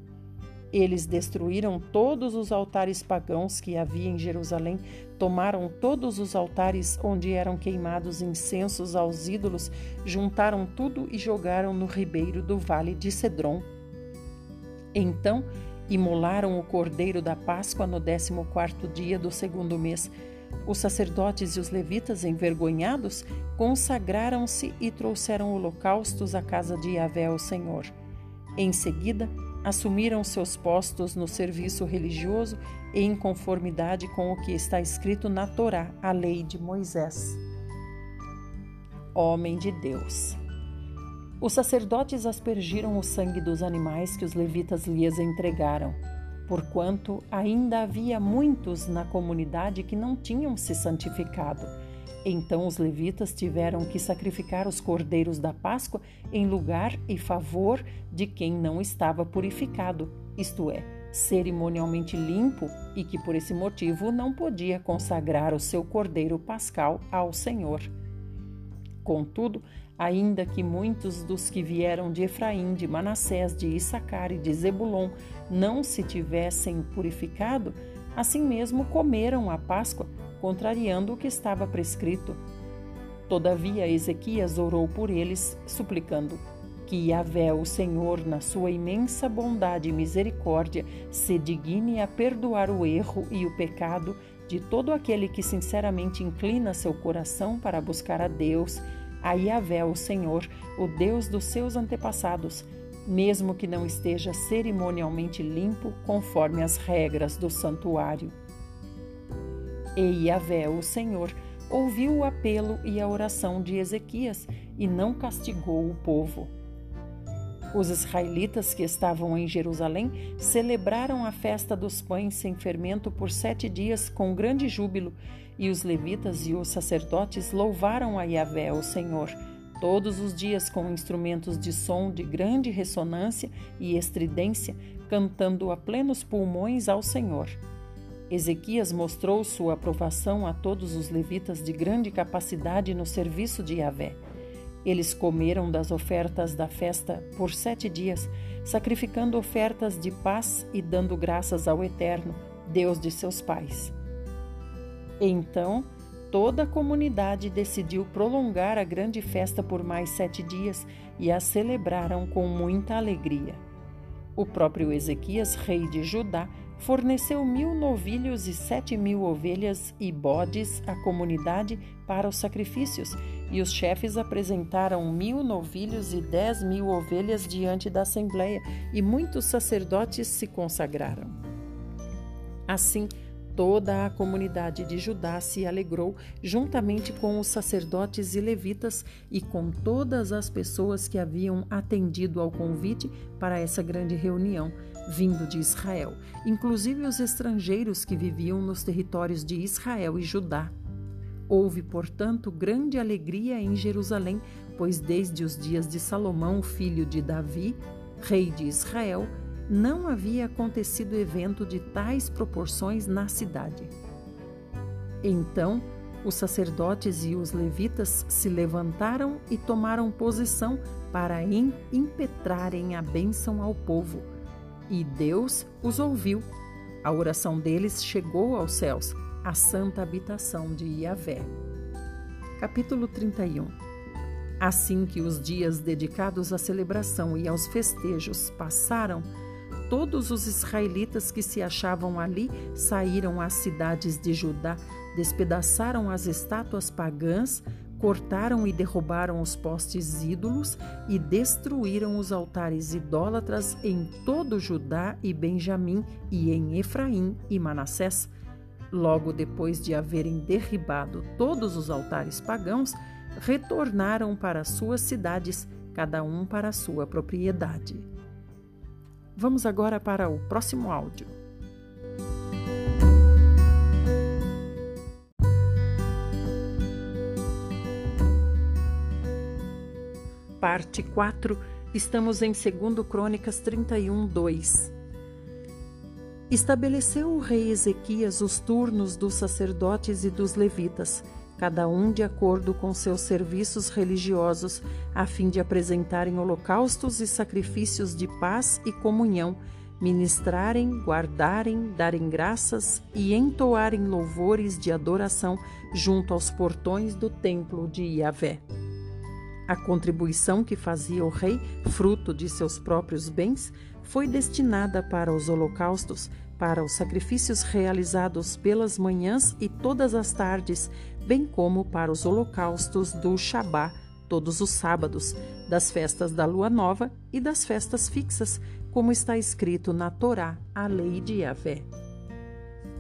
Eles destruíram todos os altares pagãos que havia em Jerusalém, tomaram todos os altares onde eram queimados incensos aos ídolos, juntaram tudo e jogaram no ribeiro do vale de Cedron. Então Imolaram o cordeiro da Páscoa no décimo quarto dia do segundo mês. Os sacerdotes e os levitas, envergonhados, consagraram-se e trouxeram holocaustos à casa de Yahvé, o Senhor. Em seguida, assumiram seus postos no serviço religioso em conformidade com o que está escrito na Torá, a lei de Moisés. Homem de Deus. Os sacerdotes aspergiram o sangue dos animais que os levitas lhes entregaram, porquanto ainda havia muitos na comunidade que não tinham se santificado. Então os levitas tiveram que sacrificar os cordeiros da Páscoa em lugar e favor de quem não estava purificado, isto é, cerimonialmente limpo e que por esse motivo não podia consagrar o seu cordeiro pascal ao Senhor. Contudo, ainda que muitos dos que vieram de Efraim, de Manassés, de Issacar e de Zebulon não se tivessem purificado, assim mesmo comeram a Páscoa, contrariando o que estava prescrito. Todavia Ezequias orou por eles, suplicando que Yahvé, o Senhor, na sua imensa bondade e misericórdia, se digne a perdoar o erro e o pecado de todo aquele que sinceramente inclina seu coração para buscar a Deus a Yahvé, o Senhor, o Deus dos seus antepassados, mesmo que não esteja cerimonialmente limpo conforme as regras do santuário. E Yahvé, o Senhor, ouviu o apelo e a oração de Ezequias e não castigou o povo. Os israelitas que estavam em Jerusalém celebraram a festa dos pães sem fermento por sete dias com grande júbilo, e os levitas e os sacerdotes louvaram a Yahvé, o Senhor, todos os dias com instrumentos de som de grande ressonância e estridência, cantando a plenos pulmões ao Senhor. Ezequias mostrou sua aprovação a todos os levitas de grande capacidade no serviço de Yahvé. Eles comeram das ofertas da festa por sete dias, sacrificando ofertas de paz e dando graças ao Eterno, Deus de seus pais. Então, toda a comunidade decidiu prolongar a grande festa por mais sete dias e a celebraram com muita alegria. O próprio Ezequias, rei de Judá, forneceu mil novilhos e sete mil ovelhas e bodes à comunidade para os sacrifícios, e os chefes apresentaram mil novilhos e dez mil ovelhas diante da assembleia, e muitos sacerdotes se consagraram. Assim, Toda a comunidade de Judá se alegrou, juntamente com os sacerdotes e levitas e com todas as pessoas que haviam atendido ao convite para essa grande reunião, vindo de Israel, inclusive os estrangeiros que viviam nos territórios de Israel e Judá. Houve, portanto, grande alegria em Jerusalém, pois desde os dias de Salomão, filho de Davi, rei de Israel, não havia acontecido evento de tais proporções na cidade. Então, os sacerdotes e os levitas se levantaram e tomaram posição para impetrarem a bênção ao povo. E Deus os ouviu. A oração deles chegou aos céus, a santa habitação de Yahvé. Capítulo 31 Assim que os dias dedicados à celebração e aos festejos passaram, Todos os israelitas que se achavam ali saíram às cidades de Judá, despedaçaram as estátuas pagãs, cortaram e derrubaram os postes ídolos e destruíram os altares idólatras em todo Judá e Benjamim e em Efraim e Manassés. Logo depois de haverem derribado todos os altares pagãos, retornaram para suas cidades, cada um para sua propriedade. Vamos agora para o próximo áudio. Parte 4, estamos em 2 Crônicas 31, 2. Estabeleceu o rei Ezequias os turnos dos sacerdotes e dos levitas cada um de acordo com seus serviços religiosos, a fim de apresentarem holocaustos e sacrifícios de paz e comunhão, ministrarem, guardarem, darem graças e entoarem louvores de adoração junto aos portões do templo de Yahvé. A contribuição que fazia o rei, fruto de seus próprios bens, foi destinada para os holocaustos, para os sacrifícios realizados pelas manhãs e todas as tardes, bem como para os holocaustos do Shabá, todos os sábados, das festas da lua nova e das festas fixas, como está escrito na Torá, a lei de Yahvé.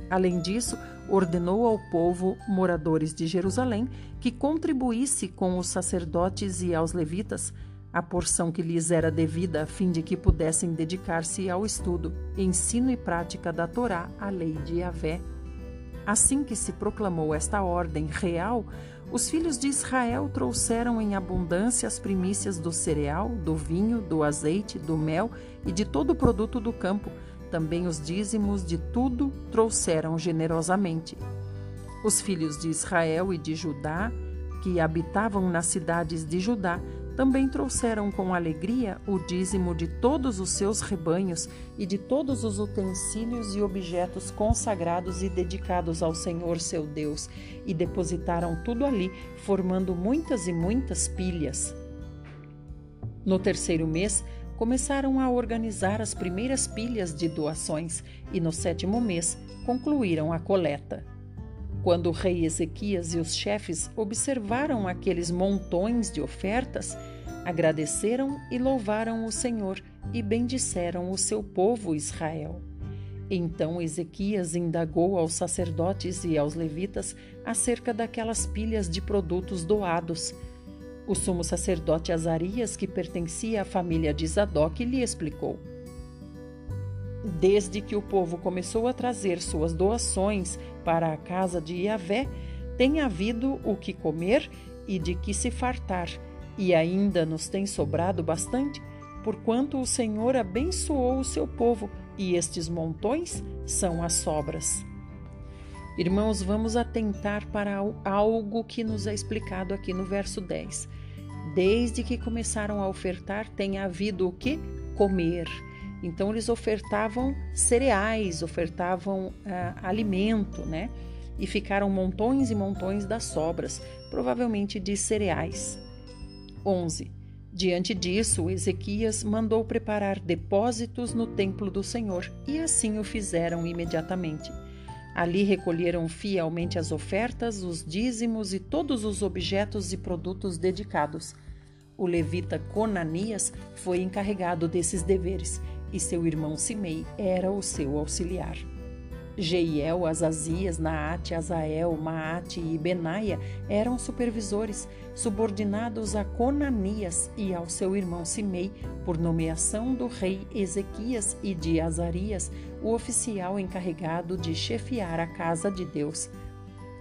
Além disso, ordenou ao povo, moradores de Jerusalém, que contribuísse com os sacerdotes e aos levitas a porção que lhes era devida, a fim de que pudessem dedicar-se ao estudo, ensino e prática da Torá, a lei de Yahvé, Assim que se proclamou esta ordem real, os filhos de Israel trouxeram em abundância as primícias do cereal, do vinho, do azeite, do mel e de todo o produto do campo. Também os dízimos de tudo trouxeram generosamente. Os filhos de Israel e de Judá, que habitavam nas cidades de Judá, também trouxeram com alegria o dízimo de todos os seus rebanhos e de todos os utensílios e objetos consagrados e dedicados ao Senhor seu Deus, e depositaram tudo ali, formando muitas e muitas pilhas. No terceiro mês, começaram a organizar as primeiras pilhas de doações e no sétimo mês concluíram a coleta. Quando o rei Ezequias e os chefes observaram aqueles montões de ofertas, agradeceram e louvaram o Senhor e bendisseram o seu povo Israel. Então Ezequias indagou aos sacerdotes e aos levitas acerca daquelas pilhas de produtos doados. O sumo sacerdote Azarias, que pertencia à família de Zadok, lhe explicou: Desde que o povo começou a trazer suas doações para a casa de Yahvé, tem havido o que comer e de que se fartar, e ainda nos tem sobrado bastante, porquanto o Senhor abençoou o seu povo, e estes montões são as sobras. Irmãos, vamos atentar para algo que nos é explicado aqui no verso 10. Desde que começaram a ofertar, tem havido o que? Comer. Então, eles ofertavam cereais, ofertavam ah, alimento, né? E ficaram montões e montões das sobras, provavelmente de cereais. 11. Diante disso, Ezequias mandou preparar depósitos no templo do Senhor, e assim o fizeram imediatamente. Ali recolheram fielmente as ofertas, os dízimos e todos os objetos e produtos dedicados. O levita Conanias foi encarregado desses deveres e seu irmão Simei era o seu auxiliar. Jeiel, Azazias, Naate, Azael, Maate e Benaia eram supervisores, subordinados a Conanias e ao seu irmão Simei, por nomeação do rei Ezequias e de Azarias, o oficial encarregado de chefiar a casa de Deus.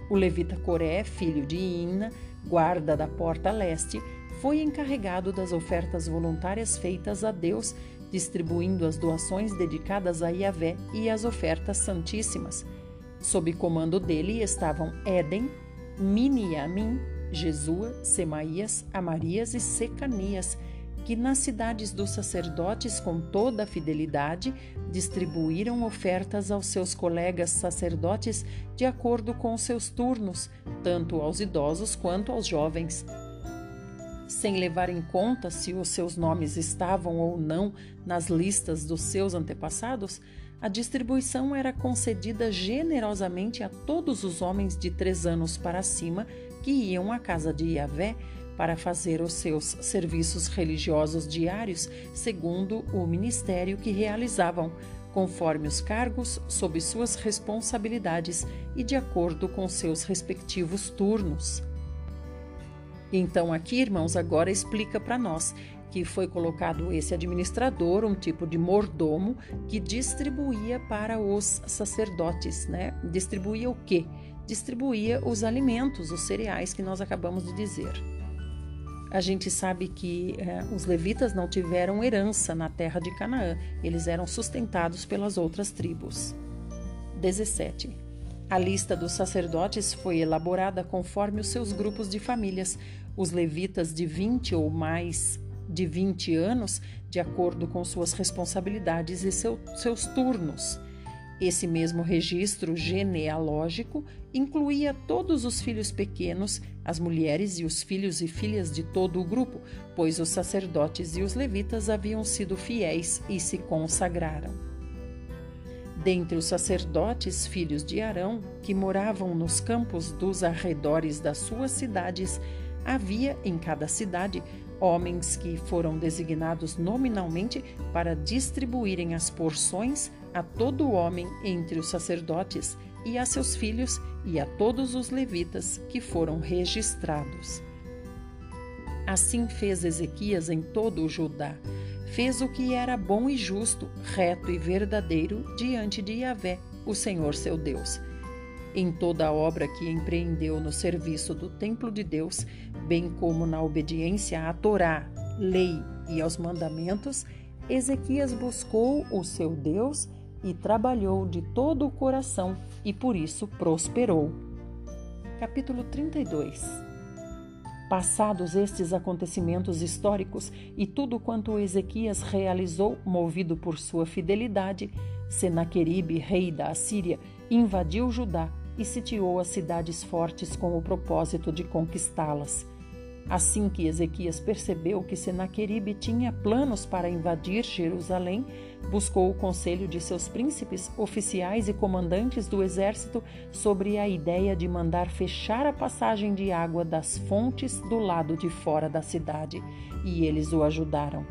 O levita Coré, filho de Ina, guarda da porta leste, foi encarregado das ofertas voluntárias feitas a Deus distribuindo as doações dedicadas a Yahvé e as ofertas santíssimas. Sob comando dele estavam Éden, Miniamin, Jesua, Semaías, Amarias e Secanias, que nas cidades dos sacerdotes, com toda a fidelidade, distribuíram ofertas aos seus colegas sacerdotes de acordo com seus turnos, tanto aos idosos quanto aos jovens sem levar em conta se os seus nomes estavam ou não nas listas dos seus antepassados, a distribuição era concedida generosamente a todos os homens de três anos para cima que iam à casa de Yahvé para fazer os seus serviços religiosos diários segundo o ministério que realizavam, conforme os cargos sob suas responsabilidades e de acordo com seus respectivos turnos. Então, aqui, irmãos, agora explica para nós que foi colocado esse administrador, um tipo de mordomo, que distribuía para os sacerdotes, né? Distribuía o quê? Distribuía os alimentos, os cereais que nós acabamos de dizer. A gente sabe que eh, os levitas não tiveram herança na terra de Canaã, eles eram sustentados pelas outras tribos. 17. A lista dos sacerdotes foi elaborada conforme os seus grupos de famílias, os levitas de 20 ou mais de 20 anos, de acordo com suas responsabilidades e seu, seus turnos. Esse mesmo registro genealógico incluía todos os filhos pequenos, as mulheres e os filhos e filhas de todo o grupo, pois os sacerdotes e os levitas haviam sido fiéis e se consagraram. Dentre os sacerdotes, filhos de Arão, que moravam nos campos dos arredores das suas cidades, havia em cada cidade homens que foram designados nominalmente para distribuírem as porções a todo homem entre os sacerdotes e a seus filhos e a todos os levitas que foram registrados. Assim fez Ezequias em todo o Judá fez o que era bom e justo, reto e verdadeiro diante de Yahvé, o Senhor seu Deus. Em toda a obra que empreendeu no serviço do templo de Deus, bem como na obediência à Torá, lei e aos mandamentos, Ezequias buscou o seu Deus e trabalhou de todo o coração e por isso prosperou. Capítulo 32 Passados estes acontecimentos históricos e tudo quanto Ezequias realizou, movido por sua fidelidade, Senaqueribe, rei da Assíria, invadiu Judá e sitiou as cidades fortes com o propósito de conquistá-las. Assim que Ezequias percebeu que Senaqueribe tinha planos para invadir Jerusalém, buscou o conselho de seus príncipes, oficiais e comandantes do exército sobre a ideia de mandar fechar a passagem de água das fontes do lado de fora da cidade, e eles o ajudaram.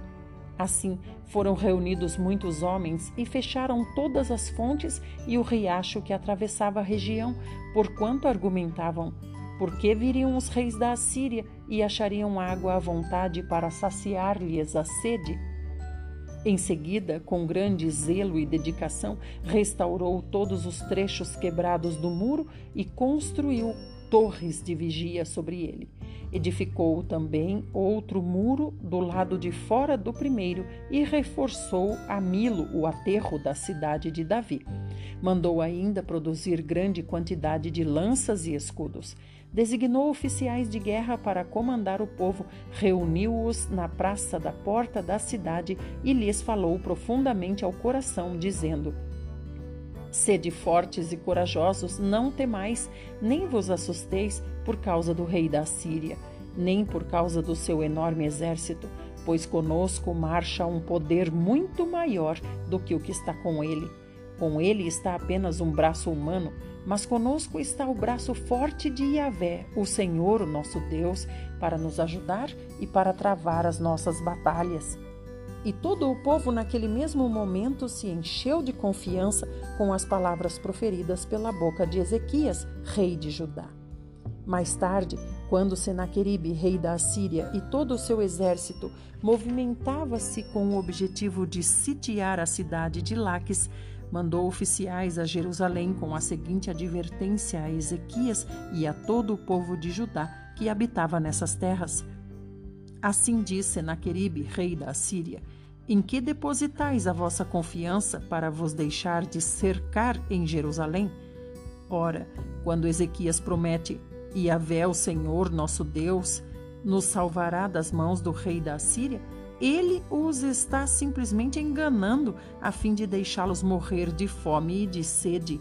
Assim, foram reunidos muitos homens e fecharam todas as fontes e o riacho que atravessava a região, porquanto argumentavam: porque viriam os reis da Assíria e achariam água à vontade para saciar-lhes a sede. Em seguida, com grande zelo e dedicação, restaurou todos os trechos quebrados do muro e construiu torres de vigia sobre ele. Edificou também outro muro do lado de fora do primeiro e reforçou a Milo o aterro da cidade de Davi. Mandou ainda produzir grande quantidade de lanças e escudos. Designou oficiais de guerra para comandar o povo, reuniu-os na praça da porta da cidade e lhes falou profundamente ao coração, dizendo: Sede fortes e corajosos, não temais, nem vos assusteis por causa do rei da Síria, nem por causa do seu enorme exército, pois conosco marcha um poder muito maior do que o que está com ele. Com ele está apenas um braço humano, mas conosco está o braço forte de Yahvé, o Senhor, o nosso Deus, para nos ajudar e para travar as nossas batalhas. E todo o povo, naquele mesmo momento, se encheu de confiança com as palavras proferidas pela boca de Ezequias, rei de Judá. Mais tarde, quando Senaqueribe, rei da Assíria, e todo o seu exército movimentava-se com o objetivo de sitiar a cidade de Laques, mandou oficiais a Jerusalém com a seguinte advertência a Ezequias e a todo o povo de Judá que habitava nessas terras: Assim diz Senaqueribe, rei da Assíria: em que depositais a vossa confiança para vos deixar de cercar em Jerusalém? Ora, quando Ezequias promete, e o Senhor nosso Deus, nos salvará das mãos do rei da Síria, ele os está simplesmente enganando a fim de deixá-los morrer de fome e de sede.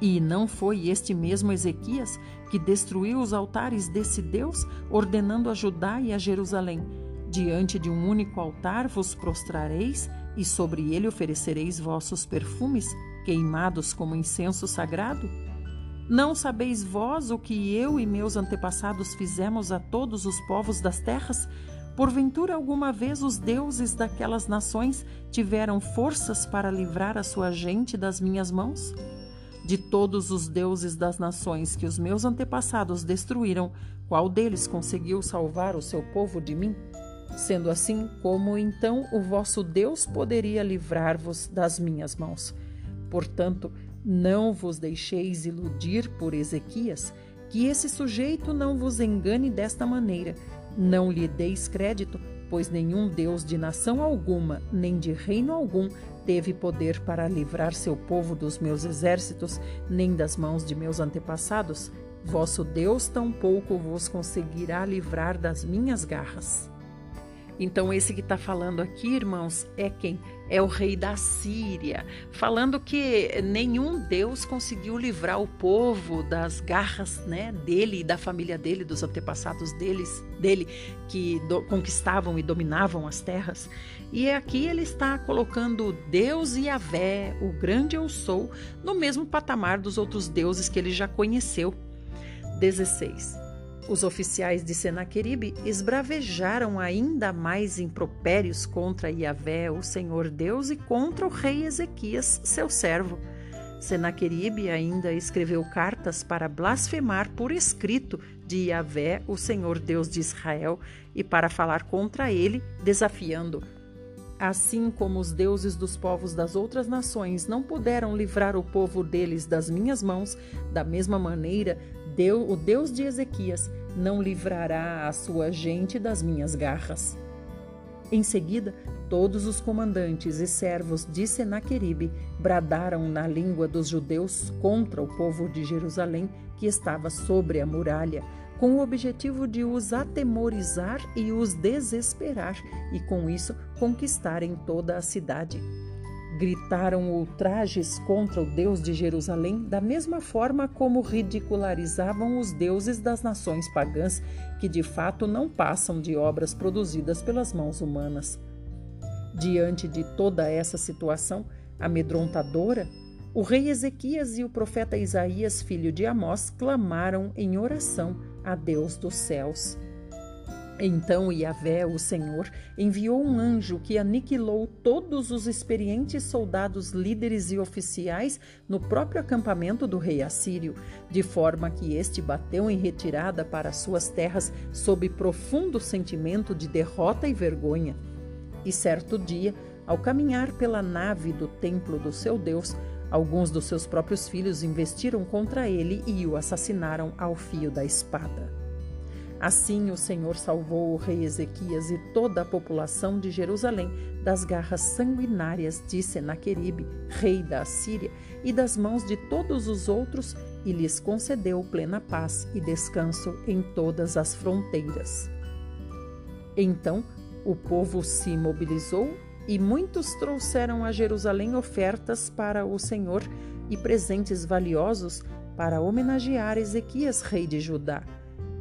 E não foi este mesmo Ezequias que destruiu os altares desse Deus, ordenando a Judá e a Jerusalém: Diante de um único altar vos prostrareis e sobre ele oferecereis vossos perfumes, queimados como incenso sagrado? Não sabeis vós o que eu e meus antepassados fizemos a todos os povos das terras? Porventura alguma vez os deuses daquelas nações tiveram forças para livrar a sua gente das minhas mãos? De todos os deuses das nações que os meus antepassados destruíram, qual deles conseguiu salvar o seu povo de mim? Sendo assim, como então o vosso Deus poderia livrar-vos das minhas mãos? Portanto, não vos deixeis iludir por Ezequias, que esse sujeito não vos engane desta maneira. Não lhe deis crédito, pois nenhum Deus de nação alguma, nem de reino algum, teve poder para livrar seu povo dos meus exércitos, nem das mãos de meus antepassados. Vosso Deus tampouco vos conseguirá livrar das minhas garras. Então, esse que está falando aqui, irmãos, é quem? É o rei da Síria, falando que nenhum Deus conseguiu livrar o povo das garras né, dele e da família dele, dos antepassados deles, dele, que do, conquistavam e dominavam as terras. E aqui ele está colocando Deus e Yahvé, o grande eu sou, no mesmo patamar dos outros deuses que ele já conheceu. 16. Os oficiais de Senaqueribe esbravejaram ainda mais impropérios contra Yahvé, o Senhor Deus, e contra o rei Ezequias, seu servo. Senaqueribe ainda escreveu cartas para blasfemar por escrito de Yahvé, o Senhor Deus de Israel, e para falar contra ele, desafiando Assim como os deuses dos povos das outras nações não puderam livrar o povo deles das minhas mãos, da mesma maneira, Deus, o Deus de Ezequias não livrará a sua gente das minhas garras. Em seguida, todos os comandantes e servos de Senaqueribe bradaram na língua dos judeus contra o povo de Jerusalém que estava sobre a muralha, com o objetivo de os atemorizar e os desesperar, e com isso conquistarem toda a cidade. Gritaram ultrajes contra o Deus de Jerusalém, da mesma forma como ridicularizavam os deuses das nações pagãs, que de fato não passam de obras produzidas pelas mãos humanas. Diante de toda essa situação amedrontadora, o rei Ezequias e o profeta Isaías, filho de Amós, clamaram em oração a Deus dos céus. Então Yahvé, o Senhor, enviou um anjo que aniquilou todos os experientes soldados líderes e oficiais no próprio acampamento do rei assírio, de forma que este bateu em retirada para suas terras sob profundo sentimento de derrota e vergonha. E certo dia, ao caminhar pela nave do templo do seu Deus, alguns dos seus próprios filhos investiram contra ele e o assassinaram ao fio da espada. Assim o Senhor salvou o rei Ezequias e toda a população de Jerusalém das garras sanguinárias de Senaqueribe, rei da Assíria, e das mãos de todos os outros, e lhes concedeu plena paz e descanso em todas as fronteiras. Então o povo se mobilizou e muitos trouxeram a Jerusalém ofertas para o Senhor e presentes valiosos para homenagear Ezequias, rei de Judá.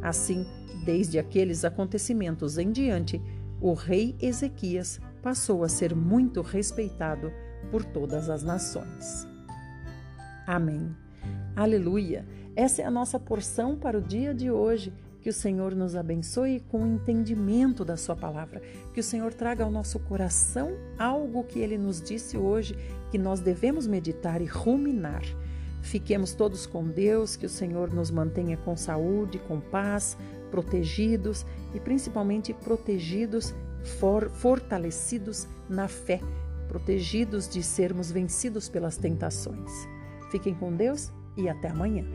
Assim, Desde aqueles acontecimentos em diante, o rei Ezequias passou a ser muito respeitado por todas as nações. Amém. Aleluia! Essa é a nossa porção para o dia de hoje. Que o Senhor nos abençoe com o entendimento da Sua palavra. Que o Senhor traga ao nosso coração algo que Ele nos disse hoje que nós devemos meditar e ruminar. Fiquemos todos com Deus, que o Senhor nos mantenha com saúde, com paz, protegidos e principalmente protegidos, for, fortalecidos na fé, protegidos de sermos vencidos pelas tentações. Fiquem com Deus e até amanhã.